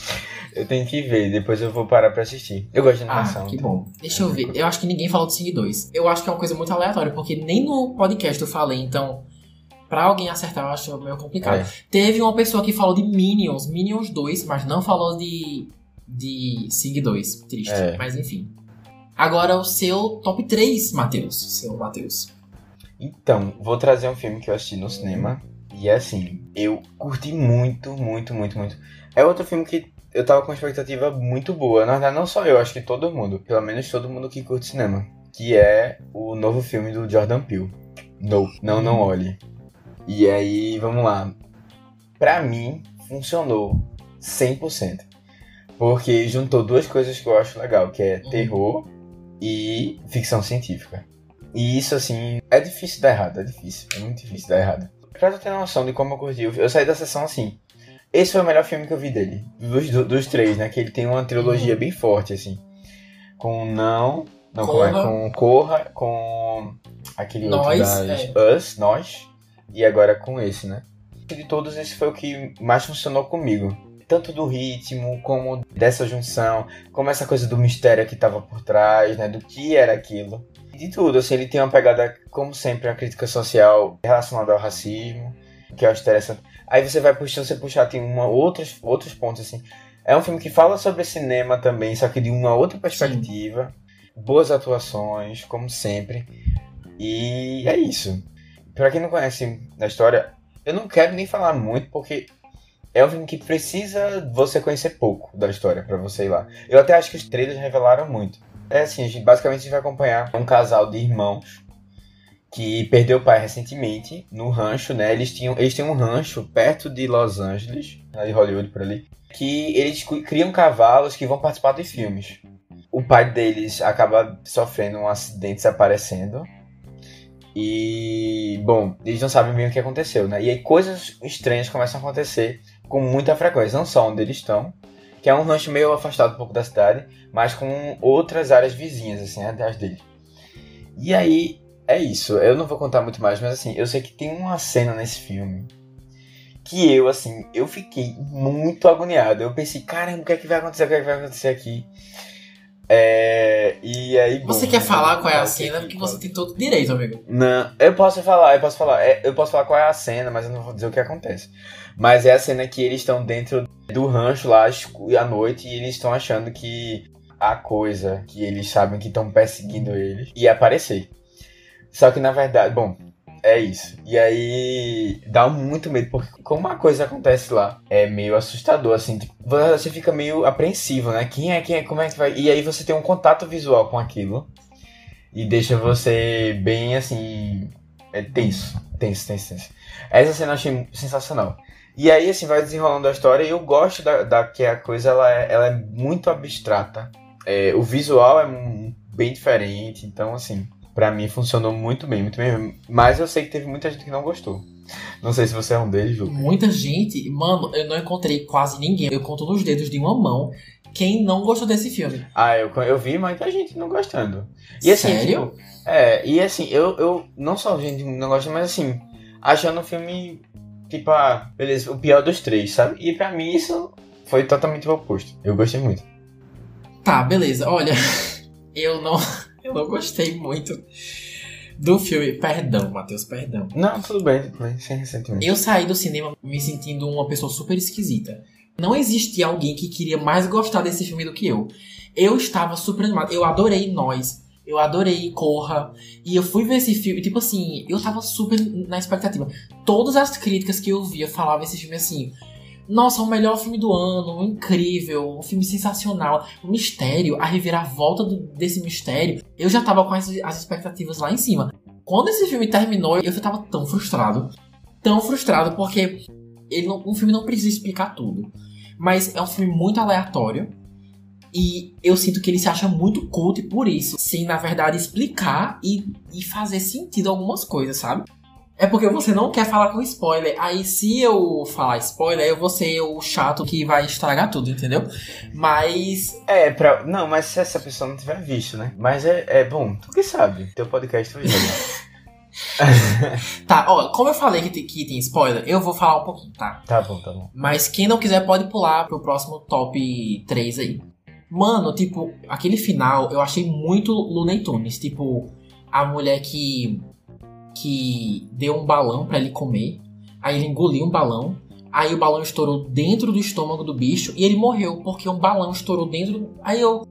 eu tenho que ver, depois eu vou parar pra assistir. Eu gosto de animação. Ah, que então. bom. Deixa eu ver. Eu acho que ninguém falou do Sing 2. Eu acho que é uma coisa muito aleatória, porque nem no podcast eu falei, então. Pra alguém acertar, eu acho meio complicado. É. Teve uma pessoa que falou de Minions, Minions 2, mas não falou de. de Sing 2. Triste. É. Mas enfim. Agora o seu top 3, Matheus. Seu Matheus. Então, vou trazer um filme que eu assisti no cinema. E é assim, eu curti muito, muito, muito, muito. É outro filme que eu tava com uma expectativa muito boa. Na verdade, não só eu, acho que todo mundo. Pelo menos todo mundo que curte cinema. Que é o novo filme do Jordan Peele. No, não, não olhe. E aí, vamos lá. Pra mim, funcionou 100%. Porque juntou duas coisas que eu acho legal, que é Uhum. terror e ficção científica. E isso, assim, é difícil dar errado, é difícil. É muito difícil dar errado. Pra tu ter noção de como eu curti, eu saí da sessão assim. Esse foi o melhor filme que eu vi dele. Dos, do- dos três, né? Que ele tem uma trilogia bem forte, assim. Com Não. Não, como é? Corra. Com Corra, com aquele outro Nós, das é. Us, Nós. E agora com esse, né? De todos, esse foi o que mais funcionou comigo. Tanto do ritmo, como dessa junção, como essa coisa do mistério que tava por trás, né? Do que era aquilo. De tudo, assim, ele tem uma pegada, como sempre, uma crítica social relacionada ao racismo, que eu acho interessante. Aí você vai puxando, você puxar, tem uma, outros, outros pontos, assim. É um filme que fala sobre cinema também, só que de uma outra perspectiva. Boas atuações, como sempre. E é isso. Pra quem não conhece a história, eu não quero nem falar muito, porque é um filme que precisa você conhecer pouco da história pra você ir lá. Eu até acho que os trailers revelaram muito. É assim, a gente, basicamente a gente vai acompanhar um casal de irmãos que perdeu o pai recentemente no rancho, né? Eles tinham, eles têm um rancho perto de Los Angeles, lá de Hollywood por ali, que eles criam cavalos que vão participar de filmes. O pai deles acaba sofrendo um acidente desaparecendo. E, bom, eles não sabem bem o que aconteceu, né? E aí coisas estranhas começam a acontecer com muita frequência, não só onde eles estão, que é um rancho meio afastado um pouco da cidade, mas com outras áreas vizinhas, assim, atrás dele. E aí, é isso. Eu não vou contar muito mais, mas assim, eu sei que tem uma cena nesse filme que eu, assim, eu fiquei muito agoniado. Eu pensei, caramba, o que é que vai acontecer? O que é que vai acontecer aqui? É, e aí, bom, Você quer falar qual é a cena? que- Porque você tem todo direito, amigo. não, eu posso falar, eu posso falar. É, eu posso falar qual é a cena, mas eu não vou dizer o que acontece. Mas é a cena que eles estão dentro do rancho lá à noite e eles estão achando que a coisa que eles sabem que estão perseguindo eles ia aparecer. Só que na verdade, bom, é isso. E aí dá muito medo, porque como a coisa acontece lá, é meio assustador, assim. tipo, você fica meio apreensivo, né? Quem é, quem é, como é que vai. E aí você tem um contato visual com aquilo. E deixa você bem assim. É tenso. Tenso, tenso, tenso. Essa cena eu achei sensacional. E aí, assim, vai desenrolando a história e eu gosto da, da que a coisa ela é, ela é muito abstrata. É, o visual é bem diferente, então, assim, pra mim funcionou muito bem, muito bem. Mas eu sei que teve muita gente que não gostou. Não sei se você é um deles, Lu. Muita gente, mano, eu não encontrei quase ninguém. Eu conto nos dedos de uma mão quem não gostou desse filme. Ah, eu, eu vi muita gente não gostando. E assim, Sério? tipo, é, e assim, eu, eu não só gente não gosta, mas assim, achando o filme, tipo, ah, beleza, o pior dos três, sabe? E pra mim isso foi totalmente o oposto. Eu gostei muito. Tá, beleza. Olha, eu não, eu não gostei muito do filme. Perdão, Matheus, perdão. Não, tudo bem, tudo bem, sem ressentimento. Eu saí do cinema me sentindo uma pessoa super esquisita. Não existia alguém que queria mais gostar desse filme do que eu. Eu estava super animado. Eu adorei Nós. Eu adorei Corra. E eu fui ver esse filme. Tipo assim, eu tava super na expectativa. Todas as críticas que eu via falavam esse filme assim. nossa, o melhor filme do ano, incrível, um filme sensacional, o mistério, a reviravolta do, desse mistério. Eu já tava com as, as expectativas lá em cima. Quando esse filme terminou, eu tava tão frustrado. Tão frustrado, porque ele não, um filme não precisa explicar tudo. Mas é um filme muito aleatório. E eu sinto que ele se acha muito culto por isso, sem na verdade explicar e, e fazer sentido algumas coisas, sabe? É porque você não quer falar com spoiler. Aí se eu falar spoiler, eu vou ser o chato que vai estragar tudo, entendeu? Mas. É, pra. Não, mas se essa pessoa não tiver visto, né? Mas é, é bom, tu que sabe. Teu podcast foi tá, ó, como eu falei que tem, que tem spoiler, eu vou falar um pouquinho, tá? Tá bom, tá bom. Mas quem não quiser pode pular pro próximo top 3 aí. Mano, tipo, aquele final eu achei muito Looney Tunes. Tipo, a mulher que. que deu um balão para ele comer. Aí ele engoliu um balão. Aí o balão estourou dentro do estômago do bicho e ele morreu porque um balão estourou dentro. Aí eu.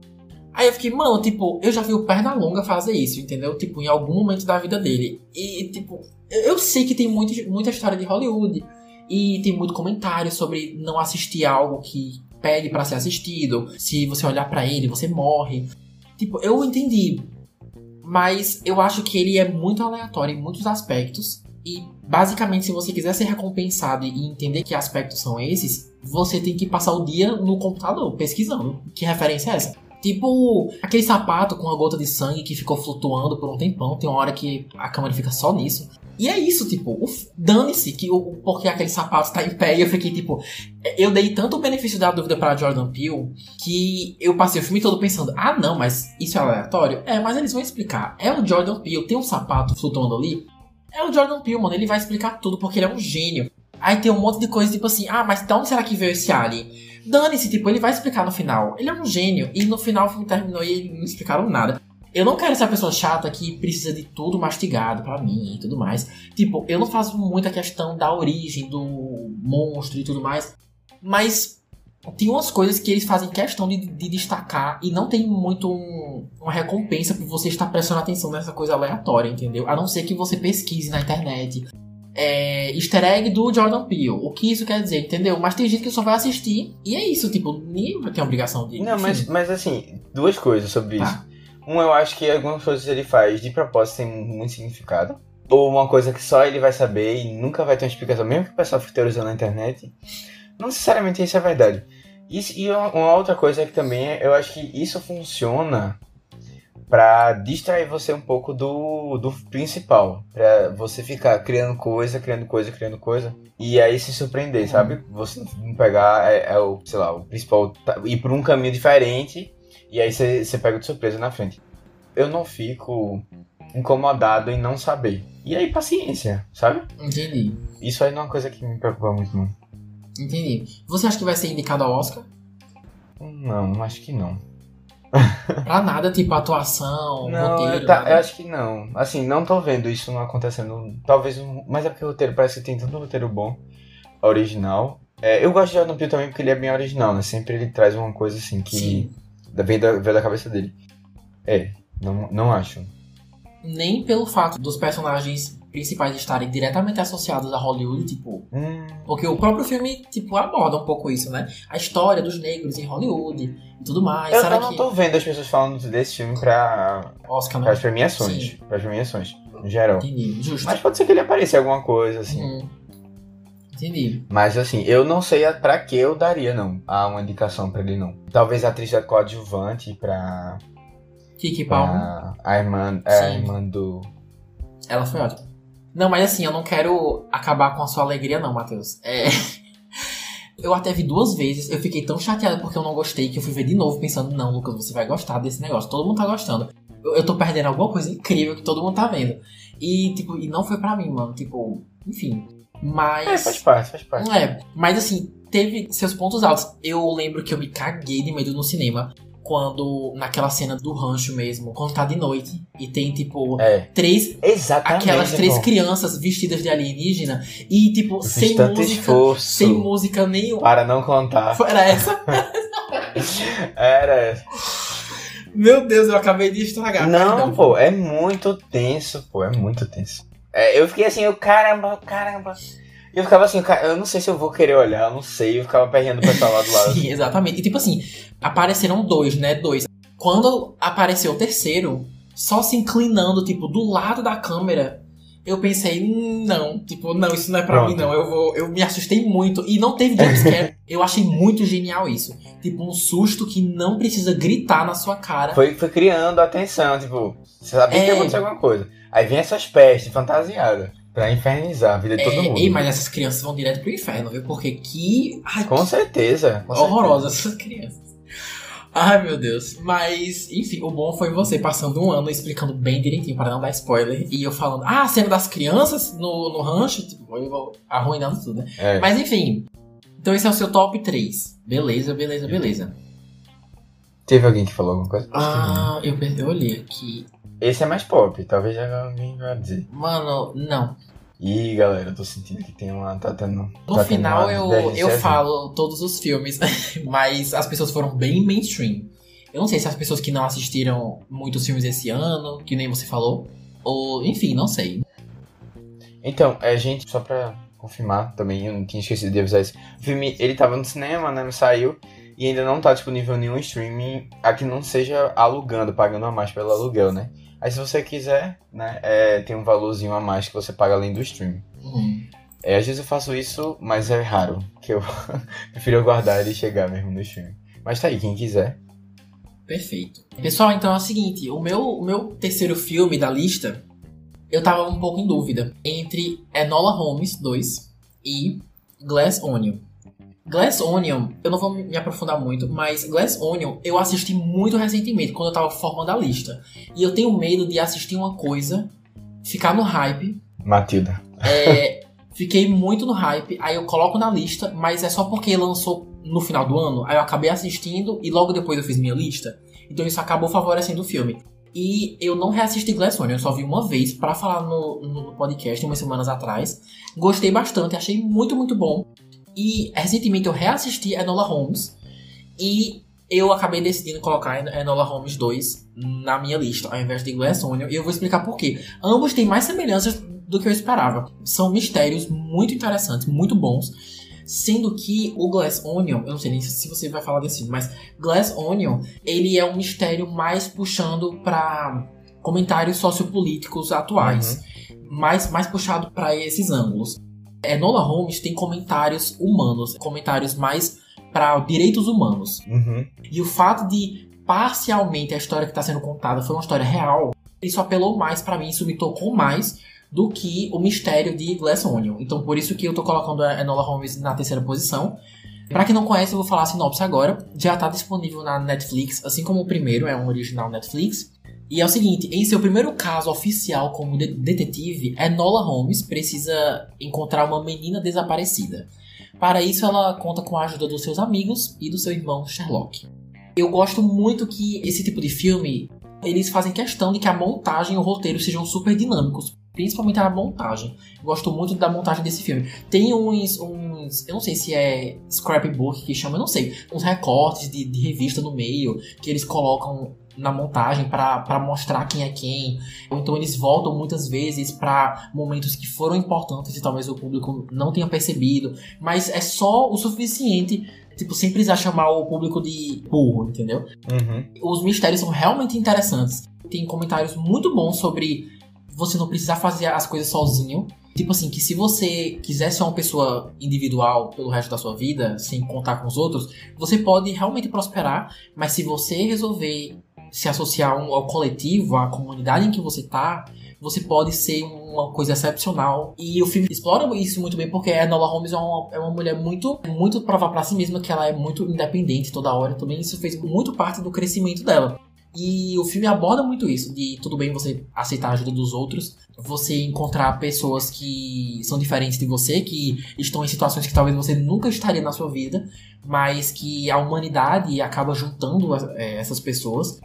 Aí eu fiquei, mano, tipo, eu já vi o Pernalonga fazer isso, entendeu? Tipo, em algum momento da vida dele. E, tipo, eu sei que tem muito, muita história de Hollywood. E tem muito comentário sobre não assistir algo que pede para ser assistido. Se você olhar para ele, você morre. Tipo, eu entendi. Mas eu acho que ele é muito aleatório em muitos aspectos. E basicamente, se você quiser ser recompensado e entender que aspectos são esses, você tem que passar o dia no computador pesquisando. Que referência é essa? Tipo, aquele sapato com a gota de sangue que ficou flutuando por um tempão. Tem uma hora que a câmera fica só nisso. E é isso, tipo, dane-se que o porque aquele sapato tá em pé e eu fiquei tipo, eu dei tanto benefício da dúvida para Jordan Peele que eu passei o filme todo pensando, ah não, mas isso é aleatório? É, mas eles vão explicar. É o Jordan Peele, tem um sapato flutuando ali? É o Jordan Peele, mano, ele vai explicar tudo porque ele é um gênio. Aí tem um monte de coisa tipo assim, ah, mas de onde será que veio esse alien? Dane-se, tipo, ele vai explicar no final. Ele é um gênio. E no final o filme terminou e não explicaram nada. Eu não quero ser a pessoa chata que precisa de tudo mastigado para mim e tudo mais. Tipo, eu não faço muita questão da origem do monstro e tudo mais. Mas tem umas coisas que eles fazem questão de, de destacar e não tem muito um, uma recompensa por você estar prestando atenção nessa coisa aleatória, entendeu? A não ser que você pesquise na internet. É, easter egg do Jordan Peele. O que isso quer dizer, entendeu? Mas tem gente que só vai assistir e é isso, tipo, ninguém tem obrigação de. Não, mas, mas assim, duas coisas sobre isso. Ah. Um, eu acho que algumas coisas ele faz de propósito tem muito significado. Ou uma coisa que só ele vai saber e nunca vai ter uma explicação, mesmo que o pessoal fique teorizando na internet. Não necessariamente isso é verdade. Isso, e uma outra coisa é que também eu acho que isso funciona para distrair você um pouco do, do principal. para você ficar criando coisa, criando coisa, criando coisa. E aí se surpreender, sabe? Você não pegar, é, é, o, sei lá, o principal. Tá, ir por um caminho diferente e aí você pega de surpresa na frente. Eu não fico incomodado em não saber. E aí, paciência, sabe? Entendi. Isso aí não é uma coisa que me preocupa muito, não. Entendi. Você acha que vai ser indicado ao Oscar? Não, acho que não. pra nada, tipo, atuação, não, roteiro. Eu, tá, eu acho que não. Assim, não tô vendo isso não acontecendo. Talvez. Mas é porque o roteiro parece que tem tanto roteiro bom, original. É, eu gosto de Jordan Peele também porque ele é bem original, né? Sempre ele traz uma coisa assim que. Sim Vem da, vem da cabeça dele. É, não, não acho. Nem pelo fato dos personagens principais estarem diretamente associados a Hollywood, tipo. Hum. Porque o próprio filme, tipo, aborda um pouco isso, né? A história dos negros em Hollywood e tudo mais. Eu, Será eu não que... tô vendo as pessoas falando desse filme pra. Oscar, né? Para as premiações. As premiações, em geral. Entendi, justo. Mas pode ser que ele apareça em alguma coisa, assim. Hum. Entendi. Mas assim, eu não sei pra que eu daria, não, a uma indicação pra ele, não. Talvez a atriz da coadjuvante pra. Kiki Palmer. A irmã, é, a irmã do. Ela foi ótima. Não, mas assim, eu não quero acabar com a sua alegria, não, Matheus. É. Eu até vi duas vezes, eu fiquei tão chateada porque eu não gostei que eu fui ver de novo pensando, não, Lucas, você vai gostar desse negócio, todo mundo tá gostando. Eu, eu tô perdendo alguma coisa incrível que todo mundo tá vendo. E, tipo, e não foi pra mim, mano. Tipo, enfim. Mas. É, faz parte, faz parte. É, mas assim, teve seus pontos altos. Eu lembro que eu me caguei de medo no cinema. Quando, naquela cena do rancho mesmo, quando tá de noite e tem, tipo, é. três. Exatamente. Aquelas três irmão. crianças vestidas de alienígena e, tipo, sem música. Esforço sem música nenhuma. Para não contar. Era essa? Era essa. Meu Deus, eu acabei de estragar. Não, perdão. pô, é muito tenso, pô, é muito tenso. É, eu fiquei assim, eu, caramba, caramba. E eu ficava assim, eu não sei se eu vou querer olhar, eu não sei, eu ficava perreando pra estar lá do lado. Sim, exatamente. E tipo assim, apareceram dois, né? Dois. Quando apareceu o terceiro, só se inclinando, tipo, do lado da câmera, eu pensei, "Hum, não, tipo, não, isso não é pra Pronto. mim, não. Eu vou. Eu me assustei muito. E não teve jumpscare. eu achei muito genial isso. Tipo, um susto que não precisa gritar na sua cara. Foi, foi criando a tensão, tipo, você sabia que É. ia acontecer alguma coisa. Aí vem essas pestes fantasiadas pra infernizar a vida de todo É, mundo. ei, mas essas crianças vão direto pro inferno, viu? Porque que. Ai, Com certeza. com horrorosas essas crianças. Ai, meu Deus. Mas, enfim, o bom foi você passando um ano explicando bem direitinho para não dar spoiler. E eu falando, ah, a cena das crianças no, no rancho, tipo, eu vou arruinando tudo, né? certeza. É. Mas enfim. Então esse é o seu top 3. Beleza, beleza, beleza. Teve alguém que falou alguma coisa? Ah, eu, eu olhei aqui. Esse é mais pop, talvez já alguém vai dizer. Mano, não. Ih, galera, eu tô sentindo que tem uma. Tá tendo. No tá final eu, eu falo todos os filmes, mas as pessoas foram bem mainstream. Eu não sei se as pessoas que não assistiram muitos filmes esse ano, que nem você falou, ou enfim, não sei. Então, a gente, só pra confirmar também, eu não tinha esquecido de avisar isso. O filme, ele tava no cinema, né? Saiu. E ainda não tá disponível nenhum streaming a que não seja alugando, pagando a mais pelo aluguel, né? Aí se você quiser, né, é, tem um valorzinho a mais que você paga além do streaming. Hum. É, às vezes eu faço isso, mas é raro, que eu prefiro guardar e chegar mesmo no streaming. Mas tá aí, quem quiser. Perfeito. Pessoal, então é o seguinte, o meu, o meu terceiro filme da lista, eu tava um pouco em dúvida entre Enola Holmes 2 e Glass Onion. Glass Onion, eu não vou me aprofundar muito, mas Glass Onion eu assisti muito recentemente, quando eu tava formando a lista. E eu tenho medo de assistir uma coisa, ficar no hype, Matilda. é, fiquei muito no hype, aí eu coloco na lista, mas é só porque lançou no final do ano, aí eu acabei assistindo e logo depois eu fiz minha lista. Então isso acabou favorecendo o filme. E eu não reassisti Glass Onion, eu só vi uma vez pra falar no, no podcast, umas semanas atrás. Gostei bastante, achei muito, muito bom. E recentemente eu reassisti Enola Holmes e eu acabei decidindo colocar En- Enola Holmes 2 na minha lista, ao invés de Glass Onion, e eu vou explicar por quê. Ambos têm mais semelhanças do que eu esperava. São mistérios muito interessantes, muito bons. Sendo que o Glass Onion, eu não sei nem se você vai falar desse mas Glass Onion, ele é um mistério mais puxando pra comentários sociopolíticos atuais. Mais, mais puxado pra esses ângulos. Enola Holmes tem comentários humanos, comentários mais para direitos humanos. Uhum. E o fato de parcialmente a história que está sendo contada foi uma história real, isso apelou mais pra mim, isso me tocou mais do que o mistério de Glass Onion. Então por isso que eu tô colocando a Enola Holmes na terceira posição. Pra quem não conhece, eu vou falar a sinopse agora. Já tá disponível na Netflix, assim como o primeiro, é um original Netflix. E é o seguinte, em seu primeiro caso oficial como de- detetive, Enola Holmes precisa encontrar uma menina desaparecida. Para isso, ela conta com a ajuda dos seus amigos e do seu irmão Sherlock. Eu gosto muito que esse tipo de filme, eles fazem questão de que a montagem e o roteiro sejam super dinâmicos. Principalmente a montagem. Gosto muito da montagem desse filme. Tem uns, uns eu não sei se é scrapbook que chama, eu não sei. Uns recortes de, de revista no meio que eles colocam na montagem pra mostrar quem é quem. Ou então eles voltam muitas vezes pra momentos que foram importantes e talvez o público não tenha percebido. Mas é só o suficiente, tipo, sem precisar chamar o público de burro, entendeu? Uhum. Os mistérios são realmente interessantes. Tem comentários muito bons sobre você não precisar fazer as coisas sozinho. Tipo assim, que se você quiser ser uma pessoa individual pelo resto da sua vida, sem contar com os outros, você pode realmente prosperar, mas se você resolver se associar ao coletivo, à comunidade em que você tá, você pode ser uma coisa excepcional. E o filme explora isso muito bem, porque a Enola Holmes é uma, é uma mulher muito, muito provar pra si mesma que ela é muito independente toda hora. Também isso fez muito parte do crescimento dela. E o filme aborda muito isso, de tudo bem você aceitar a ajuda dos outros, você encontrar pessoas que são diferentes de você, que estão em situações que talvez você nunca estaria na sua vida, mas que a humanidade acaba juntando eh, essas pessoas.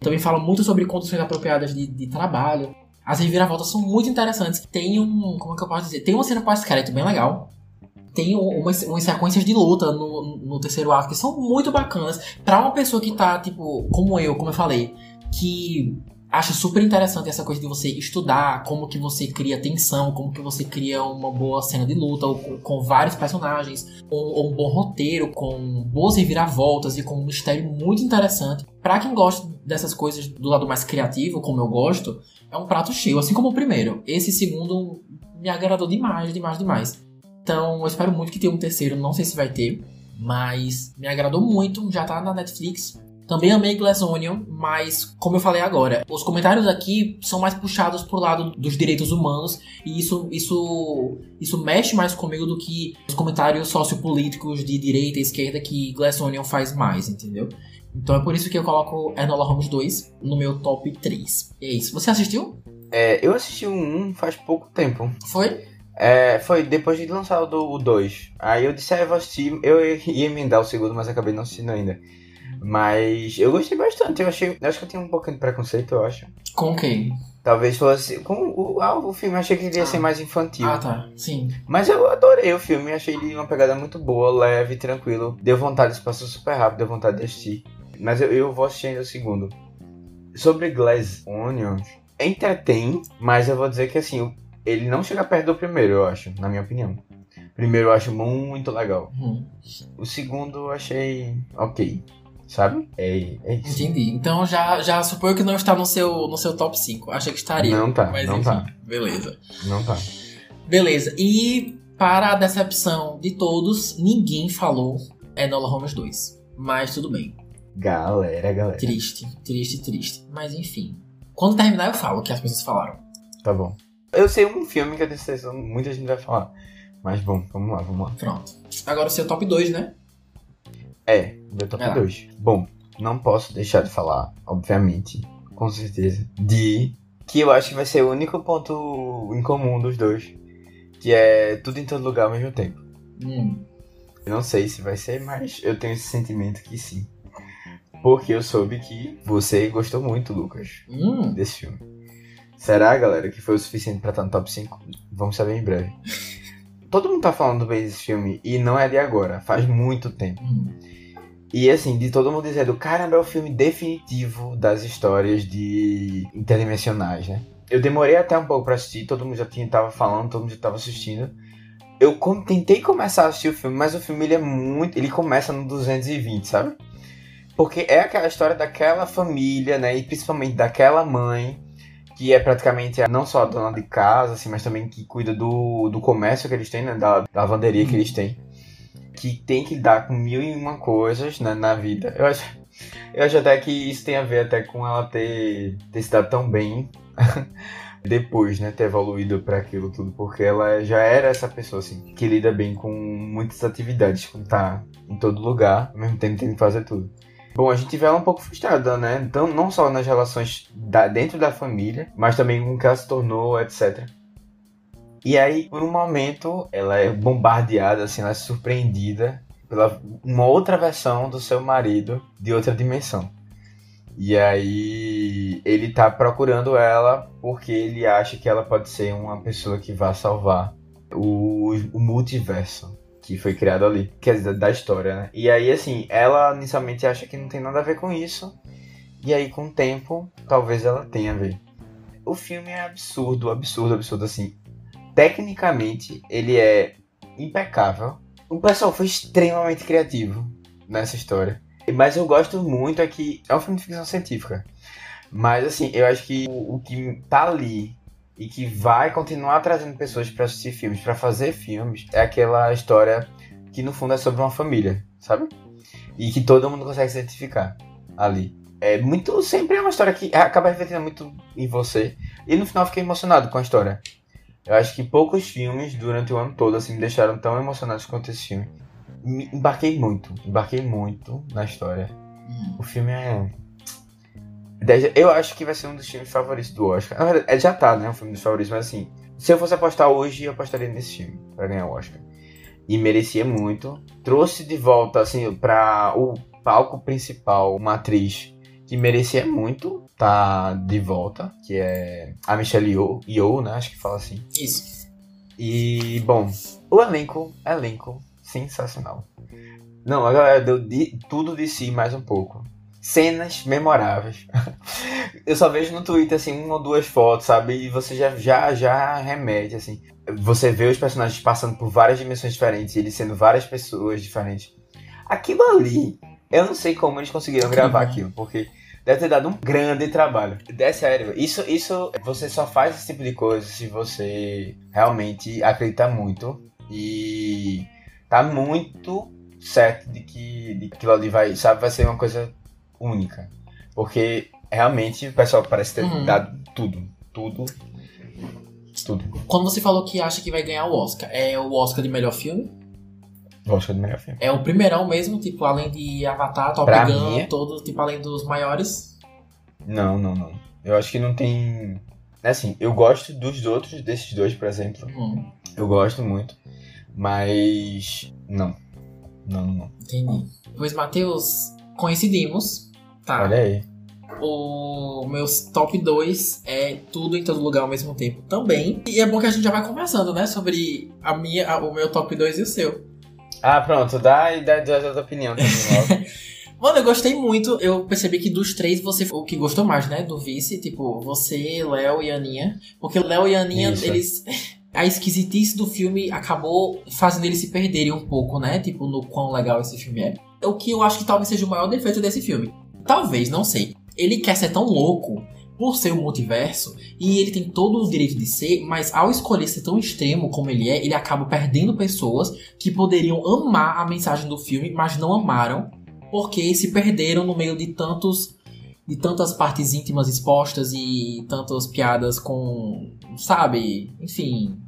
Também fala muito sobre condições apropriadas de, de trabalho. As reviravoltas são muito interessantes. Tem um. Como é que eu posso dizer? Tem uma cena pós-crédito bem legal. Tem um- umas, umas sequências de luta no, no terceiro ato que são muito bacanas. Pra uma pessoa que tá, tipo, como eu, como eu falei, que acho super interessante essa coisa de você estudar como que você cria tensão, como que você cria uma boa cena de luta, ou com, com vários personagens, ou, ou, um bom roteiro, com boas reviravoltas e com um mistério muito interessante. Para quem gosta dessas coisas do lado mais criativo, como eu gosto, é um prato cheio, assim como o primeiro. Esse segundo me agradou demais, demais, demais. Então, eu espero muito que tenha um terceiro, não sei se vai ter, mas me agradou muito, já tá na Netflix. Também amei Glass Onion, mas como eu falei agora, os comentários aqui são mais puxados pro lado dos direitos humanos e isso, isso, isso mexe mais comigo do que os comentários sociopolíticos de direita e esquerda que Glass Onion faz mais, entendeu? Então é por isso que eu coloco Enola Holmes 2 no meu top 3. E é isso. Você assistiu? É, eu assisti 1 faz pouco tempo. Foi? É, foi depois de lançar o 2. Aí eu disse, ah, eu vou assistir. Eu ia emendar o segundo, mas acabei não assistindo ainda. Mas eu gostei bastante. Eu achei. Eu acho que eu tinha um pouquinho de preconceito, eu acho. Com quem? Talvez fosse. Com o, ah, o filme, eu achei que iria ah. ser mais infantil. Ah, tá. Sim. Mas eu adorei o filme. Achei ele uma pegada muito boa, leve, tranquilo. Deu vontade, passou super rápido, deu vontade de assistir. Mas eu, eu vou assistir ainda o segundo. Sobre Glass Onions, entretém, mas eu vou dizer que assim, ele não chega perto do primeiro, eu acho, na minha opinião. Primeiro eu acho muito legal. Hum. O segundo eu achei ok. Sabe? É, é isso. Entendi. Então já, já suponho que não está no seu, no seu top 5. Achei que estaria. Não tá, mas não enfim, tá. Beleza. Não tá. Beleza. E para a decepção de todos, ninguém falou Enola Holmes 2. Mas tudo bem. Galera, galera. Triste, triste, triste. Mas enfim. Quando terminar eu falo o que as pessoas falaram. Tá bom. Eu sei um filme que tenho certeza muita gente vai falar. Mas bom, vamos lá, vamos lá. Pronto. Agora o seu top 2, né? É, meu top 2. Bom, não posso deixar de falar, obviamente, com certeza, de que eu acho que vai ser o único ponto em comum dos dois, que é tudo em todo lugar ao mesmo tempo. Hum. Eu não sei se vai ser, mas eu tenho esse sentimento que sim. Porque eu soube que você gostou muito, Lucas, hum. desse filme. Será, galera, que foi o suficiente para estar no top 5? Vamos saber em breve. Todo mundo tá falando bem desse filme e não é de agora, faz muito tempo. Hum. E assim, de todo mundo dizendo, caramba, é o filme definitivo das histórias de interdimensionais, né? Eu demorei até um pouco pra assistir, todo mundo já tinha, tava falando, todo mundo já tava assistindo. Eu tentei começar a assistir o filme, mas o filme ele é muito. Ele começa no 220, sabe? Porque é aquela história daquela família, né? E principalmente daquela mãe, que é praticamente não só a dona de casa, assim, mas também que cuida do, do comércio que eles têm, né? Da, da lavanderia que eles têm que tem que lidar com mil e uma coisas né, na vida. Eu acho, eu acho até que isso tem a ver até com ela ter, ter se dado tão bem depois, né, ter evoluído para aquilo tudo, porque ela já era essa pessoa assim que lida bem com muitas atividades, com tá em todo lugar, ao mesmo tempo tem que fazer tudo. Bom, a gente vê ela um pouco frustrada, né? Então, não só nas relações da, dentro da família, mas também com o que ela se tornou, etc. E aí, por um momento, ela é bombardeada, assim, ela é surpreendida pela uma outra versão do seu marido de outra dimensão. E aí ele tá procurando ela porque ele acha que ela pode ser uma pessoa que vai salvar o, o multiverso que foi criado ali, quer dizer, da história, né? E aí, assim, ela inicialmente acha que não tem nada a ver com isso, e aí com o tempo, talvez ela tenha a ver. O filme é absurdo, absurdo, absurdo, assim tecnicamente ele é impecável. O pessoal foi extremamente criativo nessa história. Mas eu gosto muito é que é um filme de ficção científica. Mas assim, eu acho que o, o que tá ali e que vai continuar trazendo pessoas para assistir filmes, para fazer filmes, é aquela história que no fundo é sobre uma família, sabe? E que todo mundo consegue se identificar ali. É muito. Sempre é uma história que acaba refletindo muito em você. E no final fiquei emocionado com a história. Eu acho que poucos filmes durante o ano todo assim me deixaram tão emocionados quanto esse filme. Me embarquei muito, embarquei muito na história. Hum. O filme é eu acho que vai ser um dos filmes favoritos do Oscar. Na verdade, é, já tá, né? Um filme dos favoritos, mas assim, se eu fosse apostar hoje, eu apostaria nesse filme para ganhar o Oscar. E merecia muito. Trouxe de volta, assim, para o palco principal uma atriz que merecia muito tá de volta, que é a Michelle Yeoh, Yeoh né? Acho que fala assim. Isso. E, bom, o elenco, elenco sensacional. Não, a galera deu de, tudo de si mais um pouco. cenas memoráveis. eu só vejo no Twitter, assim, uma ou duas fotos, sabe? E você já, já, já remete, assim. Você vê os personagens passando por várias dimensões diferentes, e eles sendo várias pessoas diferentes. Aquilo ali, eu não sei como eles conseguiram gravar aquilo, porque deve ter dado um grande trabalho. É sério, isso, isso você só faz esse tipo de coisa se você realmente acredita muito e tá muito certo de que, de que aquilo ali vai, sabe, vai ser uma coisa única. Porque realmente o pessoal parece ter uhum. dado tudo. Tudo. Tudo. Quando você falou que acha que vai ganhar o Oscar, é o Oscar de melhor filme? O Oscar de melhor filme. É o primeirão mesmo, tipo, além de Avatar, Top pra Gun, mim, é todo, tipo, além dos maiores? Não, não, não. Eu acho que não tem. É assim, eu gosto dos outros, desses dois, por exemplo. Uhum. Eu gosto muito. Mas. Não. Não, não. Entendi. Pois, Matheus, coincidimos. Tá. Olha aí. O meus top 2 é tudo em todo lugar ao mesmo tempo também. E é bom que a gente já vai conversando, né? Sobre a minha, a, o meu top 2 e o seu. Ah, pronto, dá e dá, dá, dá opinião também. Mano, eu gostei muito. Eu percebi que dos três você foi o que gostou mais, né? Do vice. Tipo, você, Léo e Aninha. Porque Léo e Aninha, Isso. eles. A esquisitice do filme acabou fazendo eles se perderem um pouco, né? Tipo, no quão legal esse filme é. O que eu acho que talvez seja o maior defeito desse filme. Talvez, não sei. Ele quer ser tão louco por ser o um multiverso, e ele tem todo o direito de ser, mas ao escolher ser tão extremo como ele é, ele acaba perdendo pessoas que poderiam amar a mensagem do filme, mas não amaram, porque se perderam no meio de tantos de tantas partes íntimas expostas e tantas piadas com, sabe, enfim,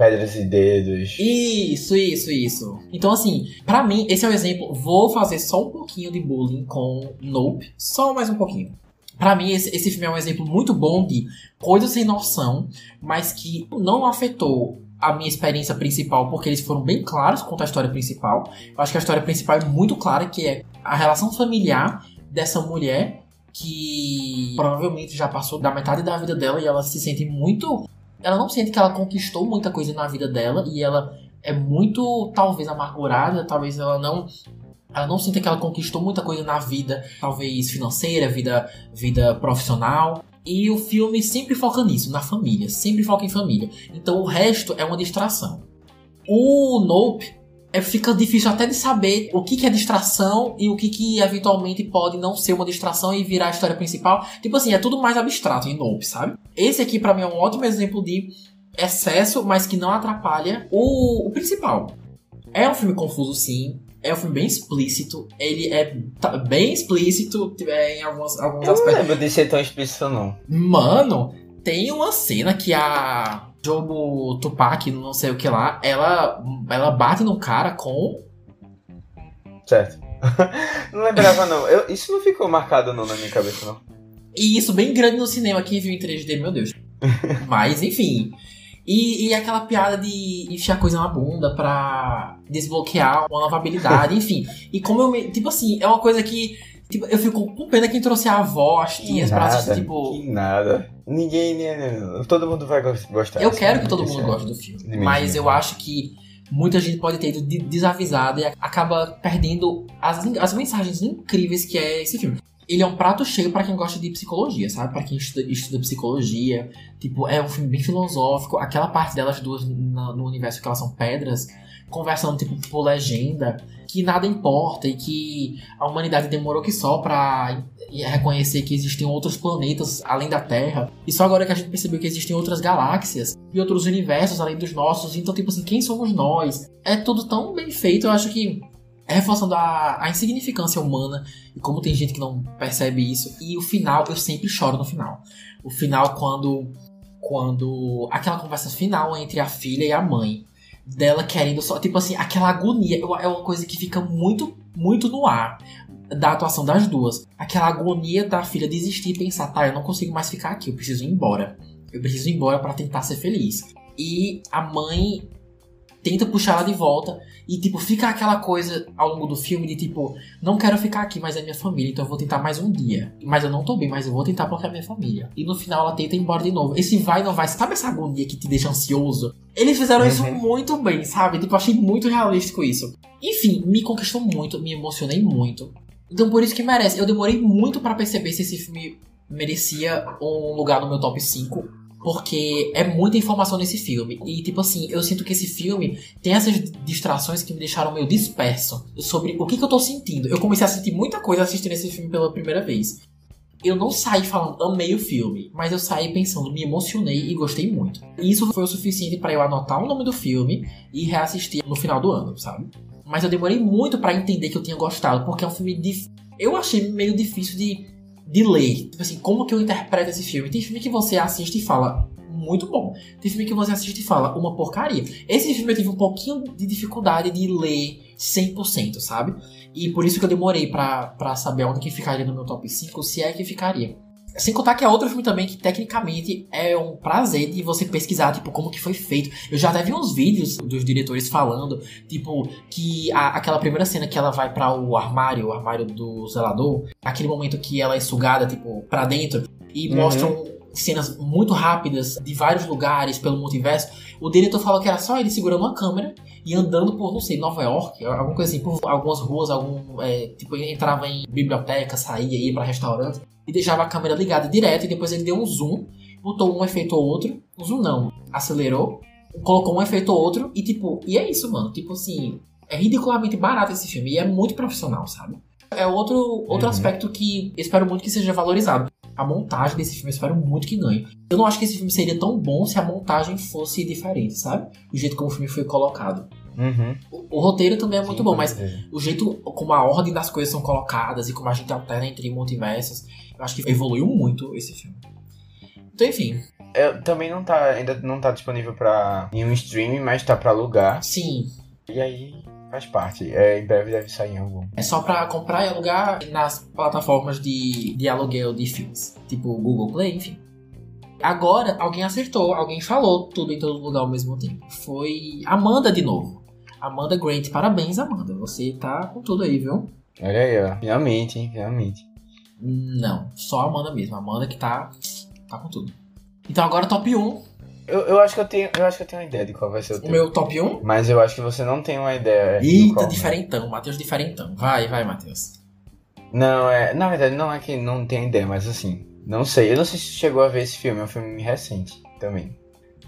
pedras e dedos. Isso, isso, isso. Então, assim, para mim, esse é o exemplo. Vou fazer só um pouquinho de bullying com Nope. Só mais um pouquinho. Para mim, esse, esse filme é um exemplo muito bom de coisa sem noção, mas que não afetou a minha experiência principal, porque eles foram bem claros quanto à história principal. Eu acho que a história principal é muito clara, que é a relação familiar dessa mulher que provavelmente já passou da metade da vida dela e ela se sente muito. Ela não sente que ela conquistou muita coisa na vida dela e ela é muito, talvez, amargurada, talvez ela não ela não sinta que ela conquistou muita coisa na vida, talvez financeira, vida, vida profissional. E o filme sempre foca nisso, na família, sempre foca em família. Então o resto é uma distração. O Nope é, fica difícil até de saber o que, que é distração e o que, que eventualmente pode não ser uma distração e virar a história principal. Tipo assim, é tudo mais abstrato em Nope, sabe? Esse aqui para mim é um ótimo exemplo de excesso, mas que não atrapalha o, o principal. É um filme confuso, sim. É um filme bem explícito. Ele é tá, bem explícito é, em alguns, alguns eu aspectos. não lembro de ser tão explícito, não. Mano, tem uma cena que a Jobo Tupac, não sei o que lá, ela, ela bate no cara com. Certo. não lembrava, não. Eu, isso não ficou marcado não na minha cabeça, não. E isso bem grande no cinema, quem viu em 3D, meu Deus. Mas, enfim. E, e aquela piada de enfiar coisa na bunda pra desbloquear uma nova habilidade, enfim. E como eu me. Tipo assim, é uma coisa que. Tipo, eu fico com pena quem trouxe a avó, as tias, pra assistir, tipo. Que nada. Ninguém. Todo mundo vai gostar. Eu quero que todo mundo goste do filme. Mas eu acho que muita gente pode ter ido desavisada e acaba perdendo as, as mensagens incríveis que é esse filme ele é um prato cheio para quem gosta de psicologia, sabe? Para quem estuda, estuda, psicologia. Tipo, é um filme bem filosófico. Aquela parte delas duas no, universo que elas são pedras, conversando, tipo, por legenda, que nada importa e que a humanidade demorou que só pra reconhecer que existem outros planetas além da Terra. E só agora que a gente percebeu que existem outras galáxias e outros universos além dos nossos. Então, tipo assim, quem somos nós? É tudo tão bem feito, eu acho que reforçando a, a insignificância humana e como tem gente que não percebe isso. E o final, eu sempre choro no final. O final, quando. Quando. Aquela conversa final entre a filha e a mãe. Dela querendo só. Tipo assim, aquela agonia. É uma coisa que fica muito, muito no ar. Da atuação das duas. Aquela agonia da filha desistir e pensar: tá, eu não consigo mais ficar aqui, eu preciso ir embora. Eu preciso ir embora para tentar ser feliz. E a mãe tenta puxar ela de volta. E, tipo, fica aquela coisa ao longo do filme de, tipo, não quero ficar aqui, mas é minha família, então eu vou tentar mais um dia. Mas eu não tô bem, mas eu vou tentar porque é minha família. E no final ela tenta ir embora de novo. Esse vai não vai, sabe essa agonia que te deixa ansioso? Eles fizeram uhum. isso muito bem, sabe? Tipo, eu achei muito realístico isso. Enfim, me conquistou muito, me emocionei muito. Então por isso que merece. Eu demorei muito pra perceber se esse filme merecia um lugar no meu top 5. Porque é muita informação nesse filme. E, tipo assim, eu sinto que esse filme tem essas distrações que me deixaram meio disperso sobre o que, que eu tô sentindo. Eu comecei a sentir muita coisa assistindo esse filme pela primeira vez. Eu não saí falando, amei o filme, mas eu saí pensando, me emocionei e gostei muito. E isso foi o suficiente para eu anotar o nome do filme e reassistir no final do ano, sabe? Mas eu demorei muito para entender que eu tinha gostado, porque é um filme. Eu achei meio difícil de, de ler. Tipo assim, como que eu interpreto esse filme? Tem filme que você assiste e fala, muito bom. Tem filme que você assiste e fala, uma porcaria. Esse filme eu tive um pouquinho de dificuldade de ler 100%, sabe? E por isso que eu demorei pra, saber onde que ficaria no meu top 5, se é que ficaria. Sem contar que é outro filme também que tecnicamente é um prazer de você pesquisar, tipo, como que foi feito. Eu já até vi uns vídeos dos diretores falando, tipo, que a, aquela primeira cena que ela vai para o armário, o armário do zelador, aquele momento que ela é sugada, tipo, para dentro, e uhum. mostram cenas muito rápidas de vários lugares pelo multiverso. O diretor falou que era só ele segurando uma câmera e andando por, não sei, Nova York, alguma coisa assim, por algumas ruas, algum. É, tipo, entrava em biblioteca, saía, ia para restaurante e deixava a câmera ligada direto e depois ele deu um zoom, botou um efeito ou outro, um zoom não, acelerou, colocou um efeito ou outro e tipo, e é isso, mano, tipo assim, é ridiculamente barato esse filme e é muito profissional, sabe? É outro, outro uhum. aspecto que espero muito que seja valorizado. A montagem desse filme eu espero muito que ganhe. Eu não acho que esse filme seria tão bom se a montagem fosse diferente, sabe? O jeito como o filme foi colocado. Uhum. O, o, roteiro também é muito Sim, bom, mas o jeito como a ordem das coisas são colocadas e como a gente alterna entre multiversos, acho que evoluiu muito esse filme. Então, enfim. É, também não tá, ainda não tá disponível para nenhum streaming, mas tá para alugar. Sim. E aí faz parte. É, em breve deve sair em algum. É só para comprar e alugar nas plataformas de, de aluguel de filmes, tipo Google Play, enfim. Agora, alguém acertou, alguém falou tudo em todo lugar ao mesmo tempo. Foi Amanda de novo. Amanda Grant, parabéns, Amanda. Você tá com tudo aí, viu? Olha aí, ó. Finalmente, hein? Finalmente. Não, só a Amanda mesmo. A Amanda que tá, tá com tudo. Então agora top 1. Eu, eu, acho que eu, tenho, eu acho que eu tenho uma ideia de qual vai ser o, o teu. meu top 1? Mas eu acho que você não tem uma ideia. Eita, qual, né? diferentão. Né? Matheus diferentão. Vai, vai, Matheus. Não, é. Na verdade, não é que não tem ideia, mas assim. Não sei. Eu não sei se chegou a ver esse filme. É um filme recente também.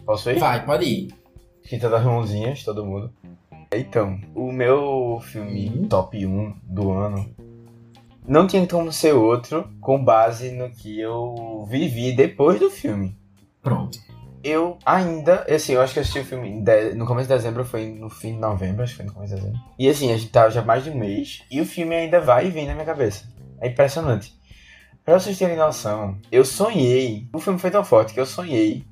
Posso ir? Vai, pode ir. Quinta das Mãozinhas, todo mundo. Então, o meu filme uhum. top 1 do ano não tinha como ser outro com base no que eu vivi depois do filme. Pronto. Eu ainda, assim, eu acho que eu assisti o filme no começo de dezembro, foi no fim de novembro, acho que foi no começo de dezembro. E assim, a gente tá já mais de um mês e o filme ainda vai e vem na minha cabeça. É impressionante. Pra vocês terem noção, eu sonhei. O filme foi tão forte que eu sonhei.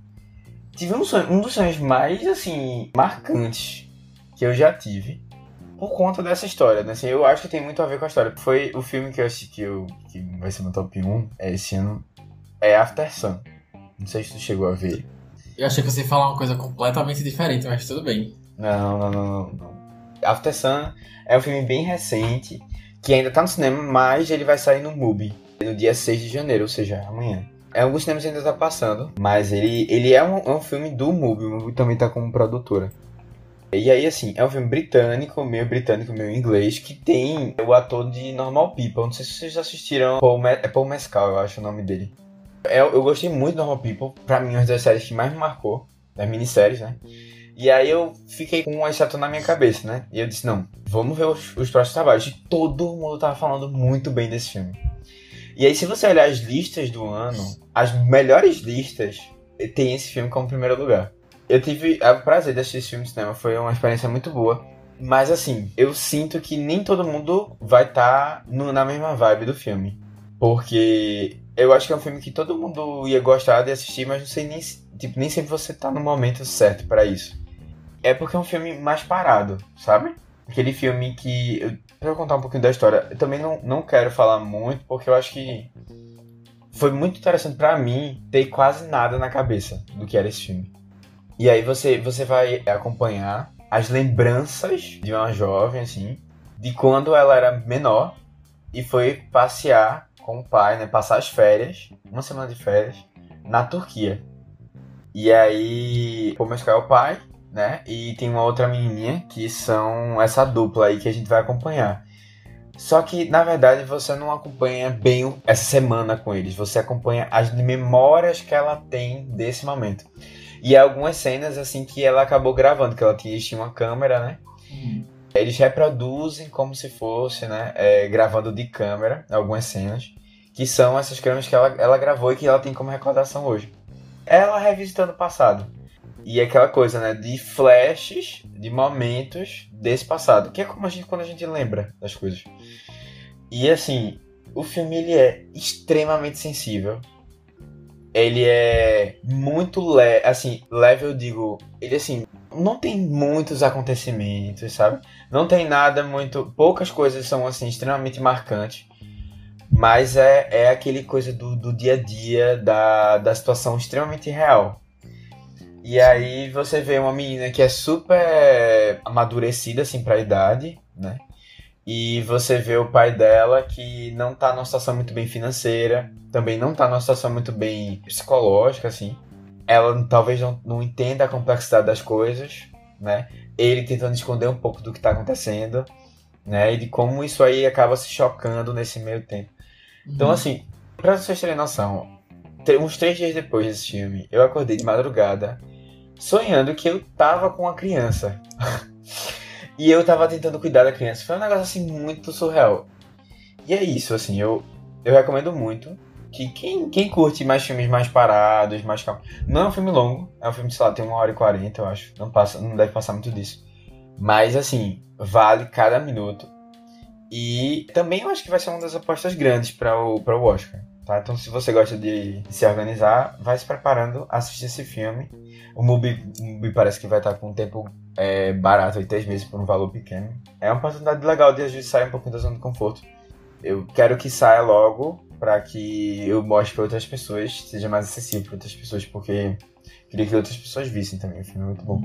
Tive um sonho, um dos sonhos mais, assim, marcantes que eu já tive por conta dessa história, né? Assim, eu acho que tem muito a ver com a história. Foi o filme que eu assisti que, eu, que vai ser meu top 1 é esse ano. É After Sun. Não sei se tu chegou a ver. Eu achei que você ia falar uma coisa completamente diferente, mas tudo bem. Não, não, não, não. não. After Sun é um filme bem recente, que ainda tá no cinema, mas ele vai sair no MUBI no dia 6 de janeiro, ou seja, amanhã. É, alguns cinemas ainda tá passando, mas ele, ele é um, é um filme do MUBI, o MUBI também tá como produtora. E aí, assim, é um filme britânico, meio britânico, meio inglês, que tem o ator de Normal People. Não sei se vocês assistiram. Paul é Paul Mescal, eu acho o nome dele. É, eu gostei muito de Normal People. Pra mim, uma das séries que mais me marcou. Das minisséries, né? E aí eu fiquei com esse ator na minha cabeça, né? E eu disse, não, vamos ver os, os próximos trabalhos. E todo mundo tava falando muito bem desse filme. E aí, se você olhar as listas do ano, as melhores listas tem esse filme como primeiro lugar. Eu tive o prazer de assistir esse filme no cinema, foi uma experiência muito boa. Mas assim, eu sinto que nem todo mundo vai estar tá na mesma vibe do filme. Porque eu acho que é um filme que todo mundo ia gostar de assistir, mas não sei nem, tipo, nem sempre você tá no momento certo para isso. É porque é um filme mais parado, sabe? Aquele filme que. Eu, pra eu contar um pouquinho da história, eu também não, não quero falar muito, porque eu acho que foi muito interessante para mim ter quase nada na cabeça do que era esse filme. E aí você, você vai acompanhar as lembranças de uma jovem, assim, de quando ela era menor e foi passear com o pai, né? Passar as férias, uma semana de férias, na Turquia. E aí, o Mescal é o pai, né? E tem uma outra menininha que são essa dupla aí que a gente vai acompanhar. Só que, na verdade, você não acompanha bem essa semana com eles. Você acompanha as memórias que ela tem desse momento. E algumas cenas, assim, que ela acabou gravando, que ela tinha, tinha uma câmera, né? Uhum. Eles reproduzem como se fosse, né? É, gravando de câmera algumas cenas. Que são essas câmeras que ela, ela gravou e que ela tem como recordação hoje. Ela revisitando o passado. E aquela coisa, né? De flashes, de momentos desse passado. Que é como a gente, quando a gente lembra das coisas. E assim, o filme ele é extremamente sensível. Ele é muito leve, assim, leve eu digo, ele assim, não tem muitos acontecimentos, sabe? Não tem nada muito, poucas coisas são assim extremamente marcantes. Mas é, é aquele coisa do, do dia a dia, da, da situação extremamente real. E aí você vê uma menina que é super amadurecida, assim, pra idade, né? E você vê o pai dela que não tá numa situação muito bem financeira, também não tá numa situação muito bem psicológica, assim. Ela talvez não, não entenda a complexidade das coisas, né? Ele tentando esconder um pouco do que tá acontecendo, né? E de como isso aí acaba se chocando nesse meio tempo. Então, uhum. assim, pra vocês terem noção, uns três dias depois desse filme, eu acordei de madrugada sonhando que eu tava com uma criança. e eu tava tentando cuidar da criança. Foi um negócio assim muito surreal. E é isso, assim, eu, eu recomendo muito que quem, quem curte mais filmes mais parados, mais calmos. Não é um filme longo, é um filme, sei lá, tem uma hora e quarenta, eu acho. Não, passa, não deve passar muito disso. Mas assim, vale cada minuto. E também eu acho que vai ser uma das apostas grandes para o, pra o Oscar. Tá? Então, se você gosta de se organizar, vai se preparando, assistir esse filme. O Mubi, Mubi parece que vai estar com um tempo é, barato, três meses, por um valor pequeno. É uma oportunidade legal de a gente sair um pouquinho da zona de conforto. Eu quero que saia logo, para que eu mostre para outras pessoas, seja mais acessível para outras pessoas, porque queria que outras pessoas vissem também. O filme é muito bom.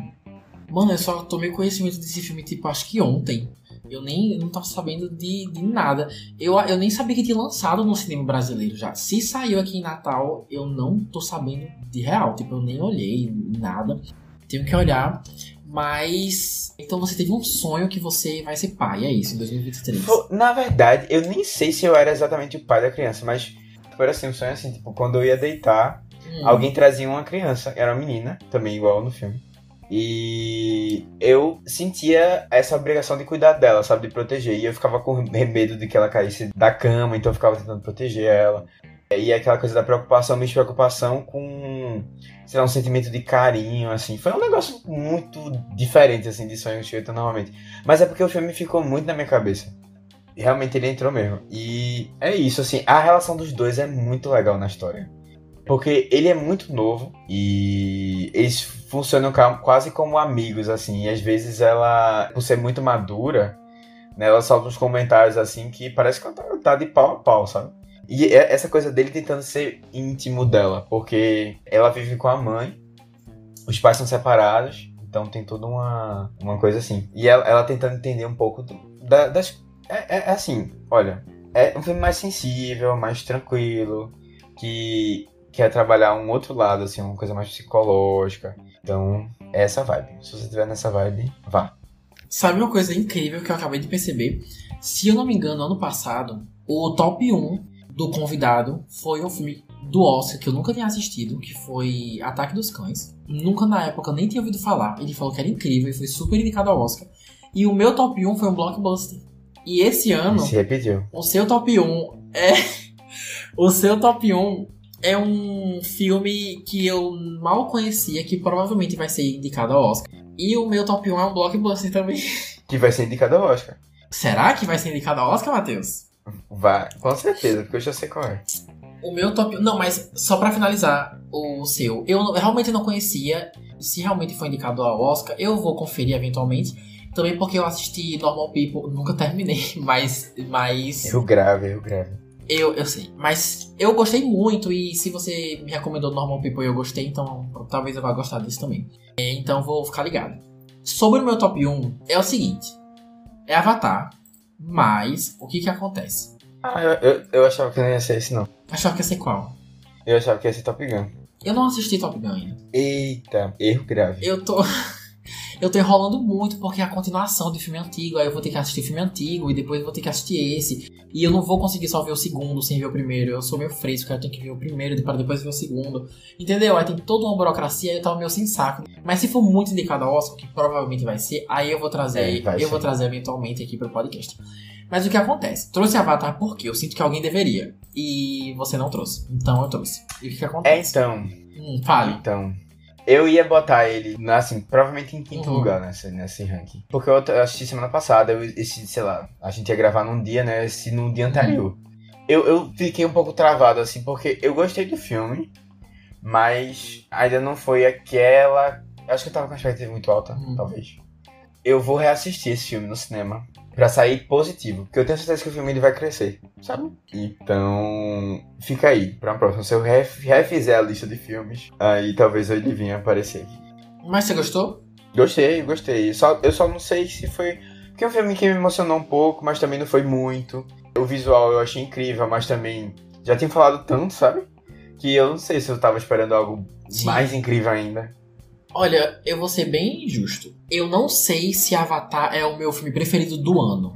Mano, eu só tomei conhecimento desse filme, tipo, acho que ontem. Eu nem eu não tava sabendo de, de nada. Eu, eu nem sabia que tinha lançado no cinema brasileiro já. Se saiu aqui em Natal, eu não tô sabendo de real. Tipo, eu nem olhei nada. Tenho que olhar. Mas. Então você teve um sonho que você vai ser pai, é isso, em 2023. Na verdade, eu nem sei se eu era exatamente o pai da criança, mas foi assim, um sonho assim, tipo, quando eu ia deitar, hum. alguém trazia uma criança, era uma menina, também igual no filme. E eu sentia essa obrigação de cuidar dela, sabe? De proteger. E eu ficava com medo de que ela caísse da cama, então eu ficava tentando proteger ela. E aquela coisa da preocupação, minha preocupação com, sei lá, um sentimento de carinho, assim. Foi um negócio muito diferente, assim, de sonho eu normalmente. Mas é porque o filme ficou muito na minha cabeça. Realmente ele entrou mesmo. E é isso, assim, a relação dos dois é muito legal na história. Porque ele é muito novo e eles funcionam quase como amigos, assim. E às vezes ela, por ser muito madura, né, ela solta uns comentários assim que parece que ela tá, tá de pau a pau, sabe? E é essa coisa dele tentando ser íntimo dela, porque ela vive com a mãe, os pais são separados, então tem toda uma, uma coisa assim. E ela, ela tentando entender um pouco da, das. É, é, assim, olha, é um filme mais sensível, mais tranquilo, que quer trabalhar um outro lado, assim, uma coisa mais psicológica. Então, é essa vibe. Se você estiver nessa vibe, vá. Sabe uma coisa incrível que eu acabei de perceber? Se eu não me engano, ano passado, o top 1 do convidado foi um filme do Oscar que eu nunca tinha assistido, que foi Ataque dos Cães. Nunca na época nem tinha ouvido falar. Ele falou que era incrível e foi super indicado ao Oscar. E o meu top 1 foi um blockbuster. E esse ano. Se repetiu. O seu top 1 é. o seu top 1 é um filme que eu mal conhecia, que provavelmente vai ser indicado ao Oscar. E o meu top 1 é um blockbuster também. Que vai ser indicado ao Oscar. Será que vai ser indicado ao Oscar, Matheus? Vai, com certeza, porque eu já sei qual é. O meu top. Não, mas só para finalizar o seu. Eu realmente não conhecia. Se realmente foi indicado ao Oscar, eu vou conferir eventualmente. Também porque eu assisti Normal People, nunca terminei, mas. mas... Eu grave, eu grave. Eu, eu sei, mas eu gostei muito e se você me recomendou Normal People e eu gostei, então talvez eu vá gostar disso também. É, então vou ficar ligado. Sobre o meu top 1, é o seguinte: é Avatar, mas o que que acontece? Ah, eu, eu, eu achava que não ia ser esse não. Achava que ia ser qual? Eu achava que ia ser Top Gun. Eu não assisti Top Gun ainda. Eita, erro grave. Eu tô. eu tô enrolando muito porque é a continuação de filme antigo, aí eu vou ter que assistir filme antigo e depois eu vou ter que assistir esse. E eu não vou conseguir só ver o segundo sem ver o primeiro. Eu sou meio fresco, eu tenho que ver o primeiro para depois ver o segundo. Entendeu? Aí tem toda uma burocracia e eu tava meio sem saco. Mas se for muito indicado ao Oscar, que provavelmente vai ser, aí eu vou trazer, É, eu ser. vou trazer eventualmente aqui pro podcast. Mas o que acontece? Trouxe Avatar porque eu sinto que alguém deveria. E você não trouxe. Então eu trouxe. E o que, que É, acontece? então. Hum, fale. Então. Eu ia botar ele, assim, provavelmente em quinto Uhum. lugar nesse, nesse ranking. Porque eu eu assisti semana passada, eu, esse, sei lá, a gente ia gravar num dia, né? Esse num dia anterior. Eu, eu fiquei um pouco travado, assim, porque eu gostei do filme, mas ainda não foi aquela. Acho que eu tava com a expectativa muito alta, Uhum. talvez. Eu vou reassistir esse filme no cinema pra sair positivo, porque eu tenho certeza que o filme ele vai crescer, sabe? Então, fica aí pra uma próxima. Se eu ref- refizer a lista de filmes, aí talvez ele venha aparecer. Mas você gostou? Gostei, gostei. Só, eu só não sei se foi. Porque é um filme que me emocionou um pouco, mas também não foi muito. O visual eu achei incrível, mas também já tinha falado tanto, sabe? Que eu não sei se eu tava esperando algo Sim. mais incrível ainda. Olha, eu vou ser bem justo. Eu não sei se Avatar é o meu filme preferido do ano.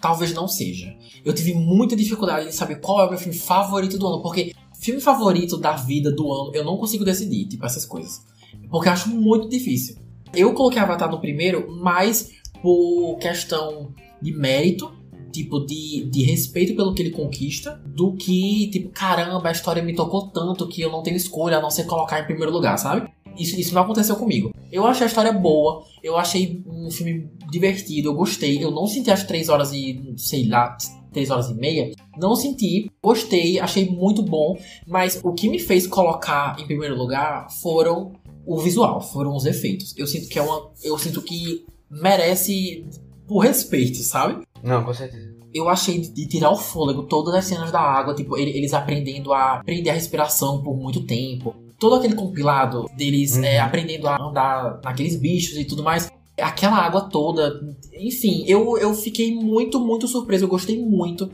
Talvez não seja. Eu tive muita dificuldade em saber qual é o meu filme favorito do ano, porque filme favorito da vida do ano eu não consigo decidir, tipo essas coisas. Porque eu acho muito difícil. Eu coloquei Avatar no primeiro, mais por questão de mérito, tipo, de, de respeito pelo que ele conquista, do que, tipo, caramba, a história me tocou tanto que eu não tenho escolha a não ser colocar em primeiro lugar, sabe? Isso, isso não aconteceu comigo. Eu achei a história boa, eu achei um filme divertido, eu gostei. Eu não senti as três horas e, sei lá, três horas e meia. Não senti, gostei, achei muito bom. Mas o que me fez colocar em primeiro lugar foram o visual, foram os efeitos. Eu sinto que é uma. Eu sinto que merece por respeito, sabe? Não, com certeza. Eu achei de tirar o fôlego todas as cenas da água, tipo, ele- eles aprendendo a prender a respiração por muito tempo. Todo aquele compilado deles Uhum. é, aprendendo a andar naqueles bichos e tudo mais. Aquela água toda. Enfim, eu, eu fiquei muito, muito surpreso. Eu gostei muito.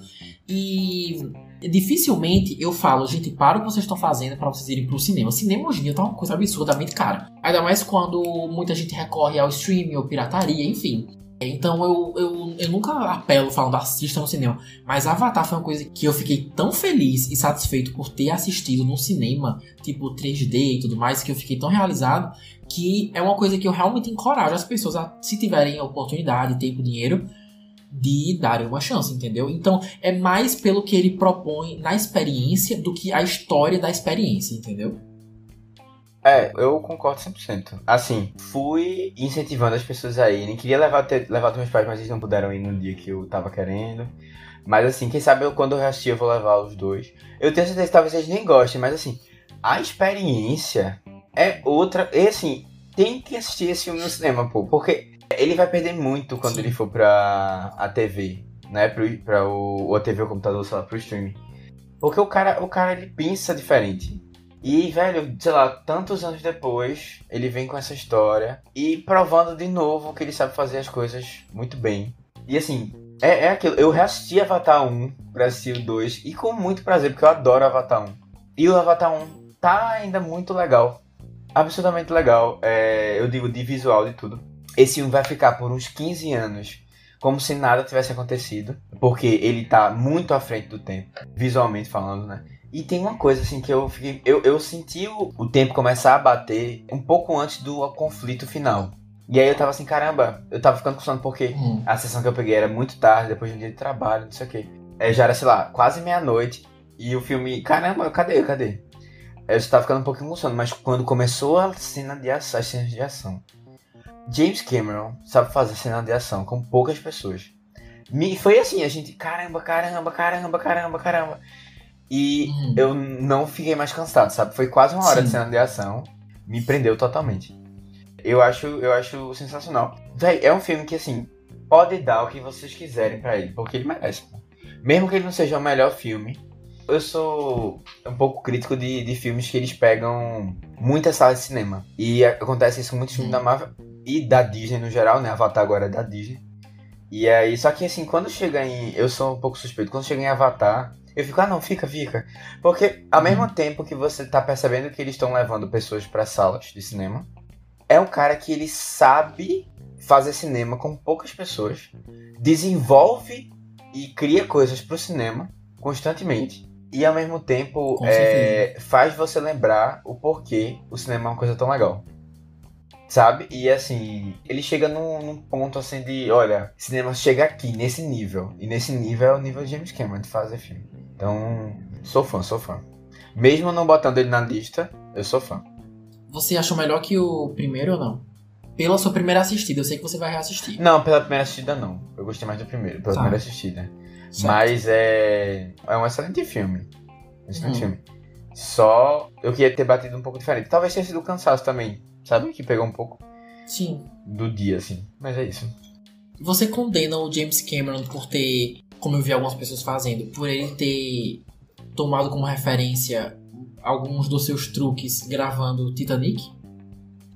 E dificilmente eu falo, gente, para o que vocês estão fazendo pra vocês irem pro cinema. O cinema hoje em dia tá uma coisa absurdamente cara. Ainda mais quando muita gente recorre ao streaming ou pirataria, enfim. Então eu, eu, eu nunca apelo falando assista no cinema. Mas Avatar foi uma coisa que eu fiquei tão feliz e satisfeito por ter assistido no cinema, tipo 3D e tudo mais, que eu fiquei tão realizado, que é uma coisa que eu realmente encorajo as pessoas a, se tiverem a oportunidade, tempo, dinheiro, de darem uma chance, entendeu? Então é mais pelo que ele propõe na experiência do que a história da experiência, entendeu? É, eu concordo 100%. Assim, fui incentivando as pessoas a irem. Queria levar, ter, levar os meus pais, mas eles não puderam ir no dia que eu tava querendo. Mas assim, quem sabe eu, quando eu reassistir eu vou levar os dois. Eu tenho certeza que talvez vocês nem gostem, mas assim, a experiência é outra. E assim, tem que assistir esse filme no cinema, pô. Porque ele vai perder muito quando Sim. ele for pra a TV, né? Pro, pra o, ou a TV o computador, sei lá, pro streaming. Porque o cara, o cara ele pensa diferente. E, velho, sei lá, tantos anos depois, ele vem com essa história e provando de novo que ele sabe fazer as coisas muito bem. E assim, é, é aquilo. Eu reassisti Avatar 1 pra assistir o 2 e com muito prazer, porque eu adoro Avatar 1. E o Avatar 1 tá ainda muito legal. Absurdamente legal. É, eu digo de visual de tudo. Esse filme vai ficar por uns 15 anos como se nada tivesse acontecido. Porque ele tá muito à frente do tempo, visualmente falando, né? E tem uma coisa assim que eu fiquei. Eu, eu senti o, o tempo começar a bater um pouco antes do conflito final. E aí eu tava assim, caramba, eu tava ficando com sono porque Hum. a sessão que eu peguei era muito tarde, depois de um dia de trabalho, não sei o quê. É, já era, sei lá, quase meia-noite. E o filme, caramba, cadê? Cadê? Eu já tava ficando um pouquinho com sono, mas quando começou a cena de ação, as cenas de ação. James Cameron sabe fazer cena de ação com poucas pessoas. Me, foi assim, a gente, caramba, caramba, caramba, caramba, caramba. E Hum. eu não fiquei mais cansado, sabe? Foi quase uma hora Sim. de cena de ação. Me prendeu totalmente. Eu acho, eu acho sensacional. Véi, é um filme que, assim, pode dar o que vocês quiserem pra ele, porque ele merece. pô. Mesmo que ele não seja o melhor filme. Eu sou um pouco crítico de, de filmes que eles pegam muitas salas de cinema. E acontece isso com muitos filmes da Marvel e da Disney no geral, né? Avatar agora é da Disney. E aí, só que assim, quando chega em. Eu sou um pouco suspeito, quando chega em Avatar, eu fico, ah não, fica, fica. Porque ao Uhum. mesmo tempo que você tá percebendo que eles estão levando pessoas pra salas de cinema, é um cara que ele sabe fazer cinema com poucas pessoas, desenvolve e cria coisas pro cinema constantemente. E ao mesmo tempo é, faz você lembrar o porquê o cinema é uma coisa tão legal. Sabe? E assim, ele chega num, num ponto assim de, olha, cinema chega aqui, nesse nível. E nesse nível é o nível de James Cameron de fazer filme. Então, sou fã, sou fã. Mesmo não botando ele na lista, eu sou fã. Você achou melhor que o primeiro ou não? Pela sua primeira assistida, eu sei que você vai reassistir. Não, pela primeira assistida não. Eu gostei mais do primeiro, pela Tá. primeira assistida. Certo. Mas é. É um excelente filme. Um excelente Hum. filme. Só eu queria ter batido um pouco diferente. Talvez tenha sido o cansaço também. Sabe? Que pegou um pouco Sim. do dia, assim. Mas é isso. Você condena o James Cameron por ter, como eu vi algumas pessoas fazendo, por ele ter tomado como referência alguns dos seus truques gravando Titanic?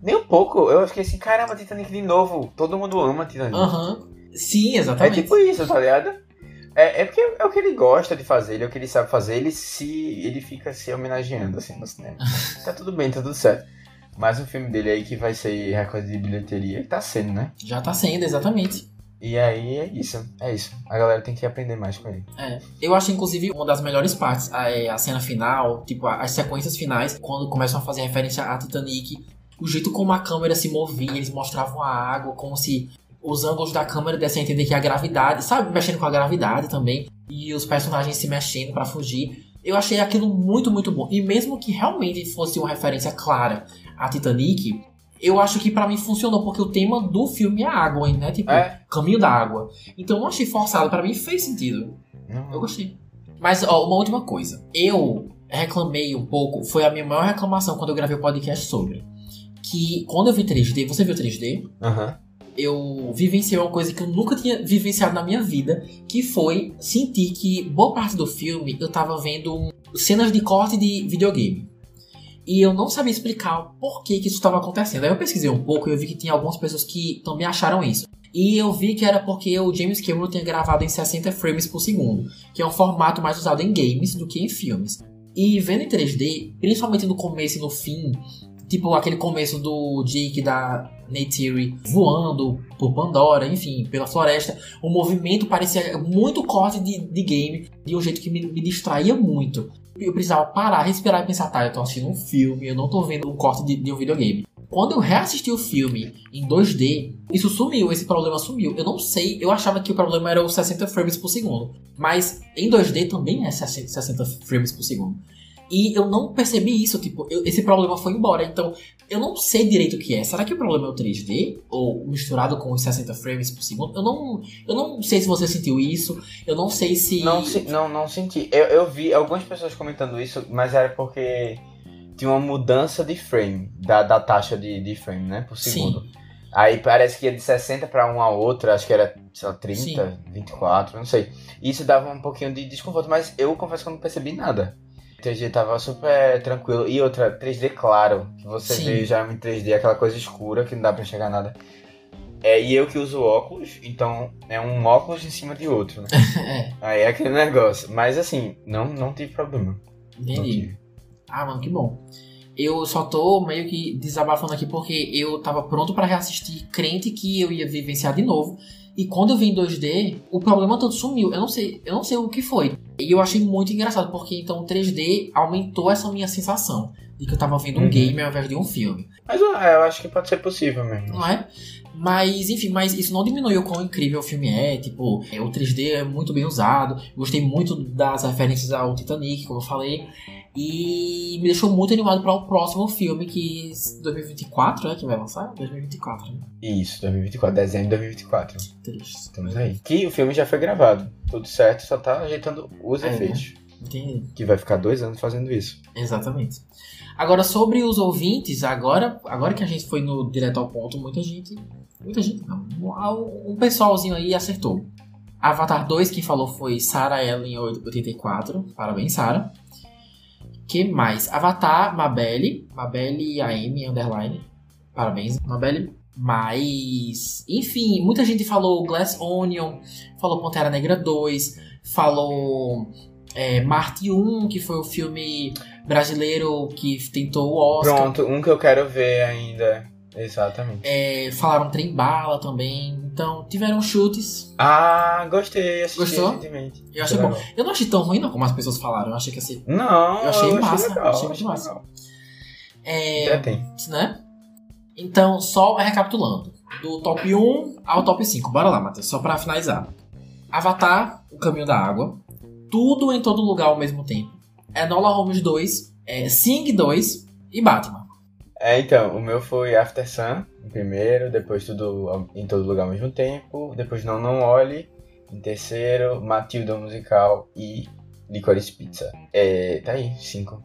Nem um pouco. Eu fiquei assim, caramba, Titanic de novo. Todo mundo ama Titanic. Aham. Sim, É exatamente. tipo isso, tá ligado? É, é porque é o que ele gosta de fazer, ele é o que ele sabe fazer, ele se. ele fica se homenageando assim no cinema. tá tudo bem, tá tudo certo. Mais um filme dele aí que vai ser recorde de bilheteria, tá sendo, né? Já tá sendo, exatamente. E aí é isso, é isso. A galera tem que aprender mais com ele. É. Eu acho, inclusive, uma das melhores partes a, é a cena final, tipo, as sequências finais, quando começam a fazer referência a Titanic, o jeito como a câmera se movia, eles mostravam a água, como se os ângulos da câmera dessem a entender que a gravidade, sabe, mexendo com a gravidade também, e os personagens se mexendo pra fugir. Eu achei aquilo muito, muito bom. E mesmo que realmente fosse uma referência clara a Titanic, eu acho que pra mim funcionou, porque o tema do filme é a água, né? Tipo, É? caminho da água. Então eu não achei forçado, pra mim fez sentido. Não. Eu gostei. Mas, ó, uma última coisa. Eu reclamei um pouco, foi a minha maior reclamação quando eu gravei o podcast sobre. Que quando eu vi 3D, você viu 3D? Aham. Eu vivenciei uma coisa que eu nunca tinha vivenciado na minha vida, que foi sentir que boa parte do filme eu tava vendo cenas de corte de videogame. E eu não sabia explicar por que, que isso estava acontecendo. Aí eu pesquisei um pouco e eu vi que tinha algumas pessoas que também acharam isso. E eu vi que era porque o James Cameron tinha gravado em 60 frames por segundo, que é um formato mais usado em games do que em filmes. E vendo em 3D, principalmente no começo e no fim, tipo aquele começo do Jake da Neytiri voando por Pandora, enfim, pela floresta, o movimento parecia muito corte de, de game, de um jeito que me, me distraía muito. Eu precisava parar, respirar e pensar, tá, eu tô assistindo um filme, eu não tô vendo um corte de, de um videogame. Quando eu reassisti o filme em 2D, isso sumiu, esse problema sumiu. Eu não sei, eu achava que o problema era os 60 frames por segundo. Mas em 2D também é 60 60 frames por segundo. E eu não percebi isso, tipo, eu- esse problema foi embora. Então, eu não sei direito o que é. Será que o problema é o 3D? Ou misturado com os 60 frames por segundo? Eu não, eu não sei se você sentiu isso. Eu não sei se. Não, não, não senti. Eu, eu vi algumas pessoas comentando isso, mas era porque tinha uma mudança de frame, da, da taxa de, de frame, né? Por Sim. segundo. Aí parece que ia de 60 pra uma outra, acho que era, sei lá, 30, Sim. 24, não sei. Isso dava um pouquinho de desconforto, mas eu confesso que eu não percebi nada. O 3D tava super tranquilo. E outra, 3D claro, que você Sim. vê já em 3D aquela coisa escura que não dá pra enxergar nada. É, e eu que uso óculos, então é um óculos em cima de outro, né? é, Aí é aquele negócio. Mas assim, não, não tive problema. Não entendi. Ah, mano, que bom. Eu só tô meio que desabafando aqui porque eu tava pronto pra reassistir, crente que eu ia vivenciar de novo. E quando eu vi em 2D, o problema todo sumiu. Eu não sei, eu não sei o que foi. E eu achei muito engraçado, porque então o 3D aumentou essa minha sensação de que eu tava vendo um Uhum. game ao invés de um filme. Mas é, eu acho que pode ser possível mesmo. Não é? Mas, enfim, mas isso não diminui o quão incrível o filme é. Tipo, é, o 3D é muito bem usado. Gostei muito das referências ao Titanic, como eu falei. E me deixou muito animado para o próximo filme, que 2024, né? Que vai lançar? 2024, né? Isso, 2024, dezembro de 2024. Triste. Estamos aí. Que o filme já foi gravado. Tudo certo, só tá ajeitando os É, né? efeitos. Entendi. Que vai ficar dois anos fazendo isso. Exatamente. Agora, sobre os ouvintes, agora, agora que a gente foi no direto ao ponto, muita gente. Muita gente não. Um, um pessoalzinho aí acertou. Avatar 2, quem falou foi Sarah Ellen 84. Parabéns, Sarah. Que mais? Avatar, Mabelle. Mabelle AM, underline. Parabéns, Mabelle. Mas, enfim, muita gente falou Glass Onion, falou Pantera Negra 2, falou é, Marte 1, que foi o filme brasileiro que tentou o Oscar. Pronto, um que eu quero ver ainda. Exatamente. É, falaram trem bala também. Então, tiveram chutes. Ah, gostei. assisti Gostou? recentemente. Eu achei bom. Eu não achei tão ruim, não, como as pessoas falaram. Eu achei que assim. Não, Eu achei massa, legal, achei muito massa. legal. É, Entretém. né? Então, só recapitulando. Do top 1 ao top 5. Bora lá, Matheus, só pra finalizar. Avatar, O Caminho da Água. Tudo em todo lugar ao mesmo tempo. Enola Holmes 2. É, Sing 2 e Batman. É, então, o meu foi After Sun, primeiro, depois tudo em todo lugar ao mesmo tempo, depois Não Não Olhe, em terceiro, Matilda Musical e Licorice Pizza. É, tá aí, cinco.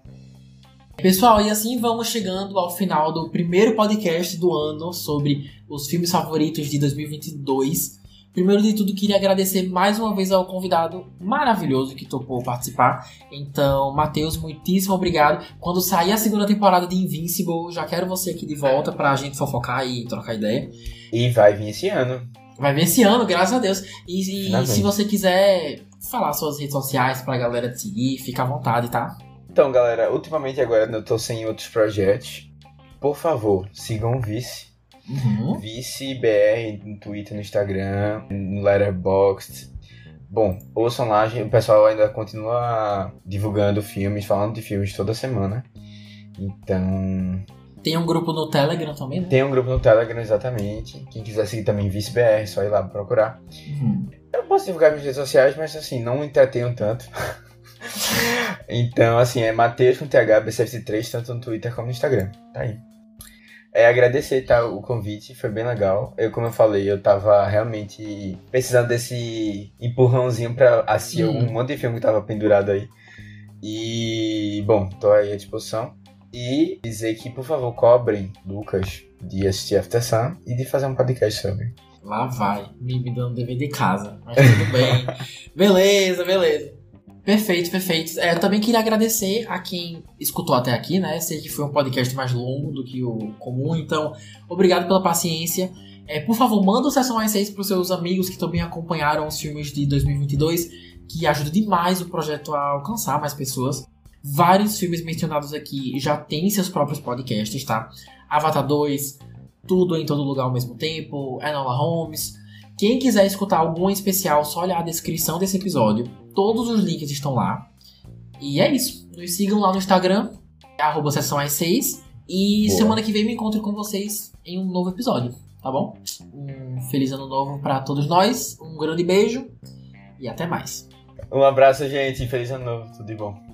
Pessoal, e assim vamos chegando ao final do primeiro podcast do ano sobre os filmes favoritos de 2022. Primeiro de tudo, queria agradecer mais uma vez ao convidado maravilhoso que topou participar. Então, Matheus, muitíssimo obrigado. Quando sair a segunda temporada de Invincible, já quero você aqui de volta pra gente fofocar e trocar ideia. E vai vir esse ano. Vai vir esse ano, graças a Deus. E, e se você quiser falar suas redes sociais pra galera te seguir, fica à vontade, tá? Então, galera, ultimamente agora eu tô sem outros projetos. Por favor, sigam o Vice. Uhum. Vice BR no Twitter, no Instagram, no Letterboxd. Bom, ouçam lá, o pessoal ainda continua divulgando filmes, falando de filmes toda semana. Então, Tem um grupo no Telegram também, né? tem um grupo no Telegram exatamente. Quem quiser seguir também Vice BR, é só ir lá procurar. Uhum. Eu posso divulgar minhas redes sociais, mas assim, não me entretenho tanto. então, assim, é Mateus com TH BCF3, tanto no Twitter como no Instagram. Tá aí. É agradecer tá, o convite, foi bem legal. Eu, como eu falei, eu tava realmente precisando desse empurrãozinho pra assistir Hum. um monte de filme que tava pendurado aí. E, bom, tô aí à disposição. E dizer que, por favor, cobrem Lucas de assistir After Sun e de fazer um podcast sobre. Lá vai, me, me dando dever de casa. Mas tudo bem. beleza, beleza. Perfeito, perfeito. É, eu também queria agradecer a quem escutou até aqui, né? Sei que foi um podcast mais longo do que o comum, então obrigado pela paciência. É, por favor, manda o Sessão S6 para os seus amigos que também acompanharam os filmes de 2022, que ajuda demais o projeto a alcançar mais pessoas. Vários filmes mencionados aqui já têm seus próprios podcasts, tá? Avatar 2, Tudo em Todo Lugar ao mesmo tempo, Enola Holmes. Quem quiser escutar algum especial, só olhar a descrição desse episódio. Todos os links estão lá. E é isso. Nos sigam lá no Instagram, arroba sessão às 6. E Boa. semana que vem me encontro com vocês em um novo episódio, tá bom? Um feliz ano novo para todos nós, um grande beijo e até mais. Um abraço, gente. Feliz ano novo. Tudo de bom.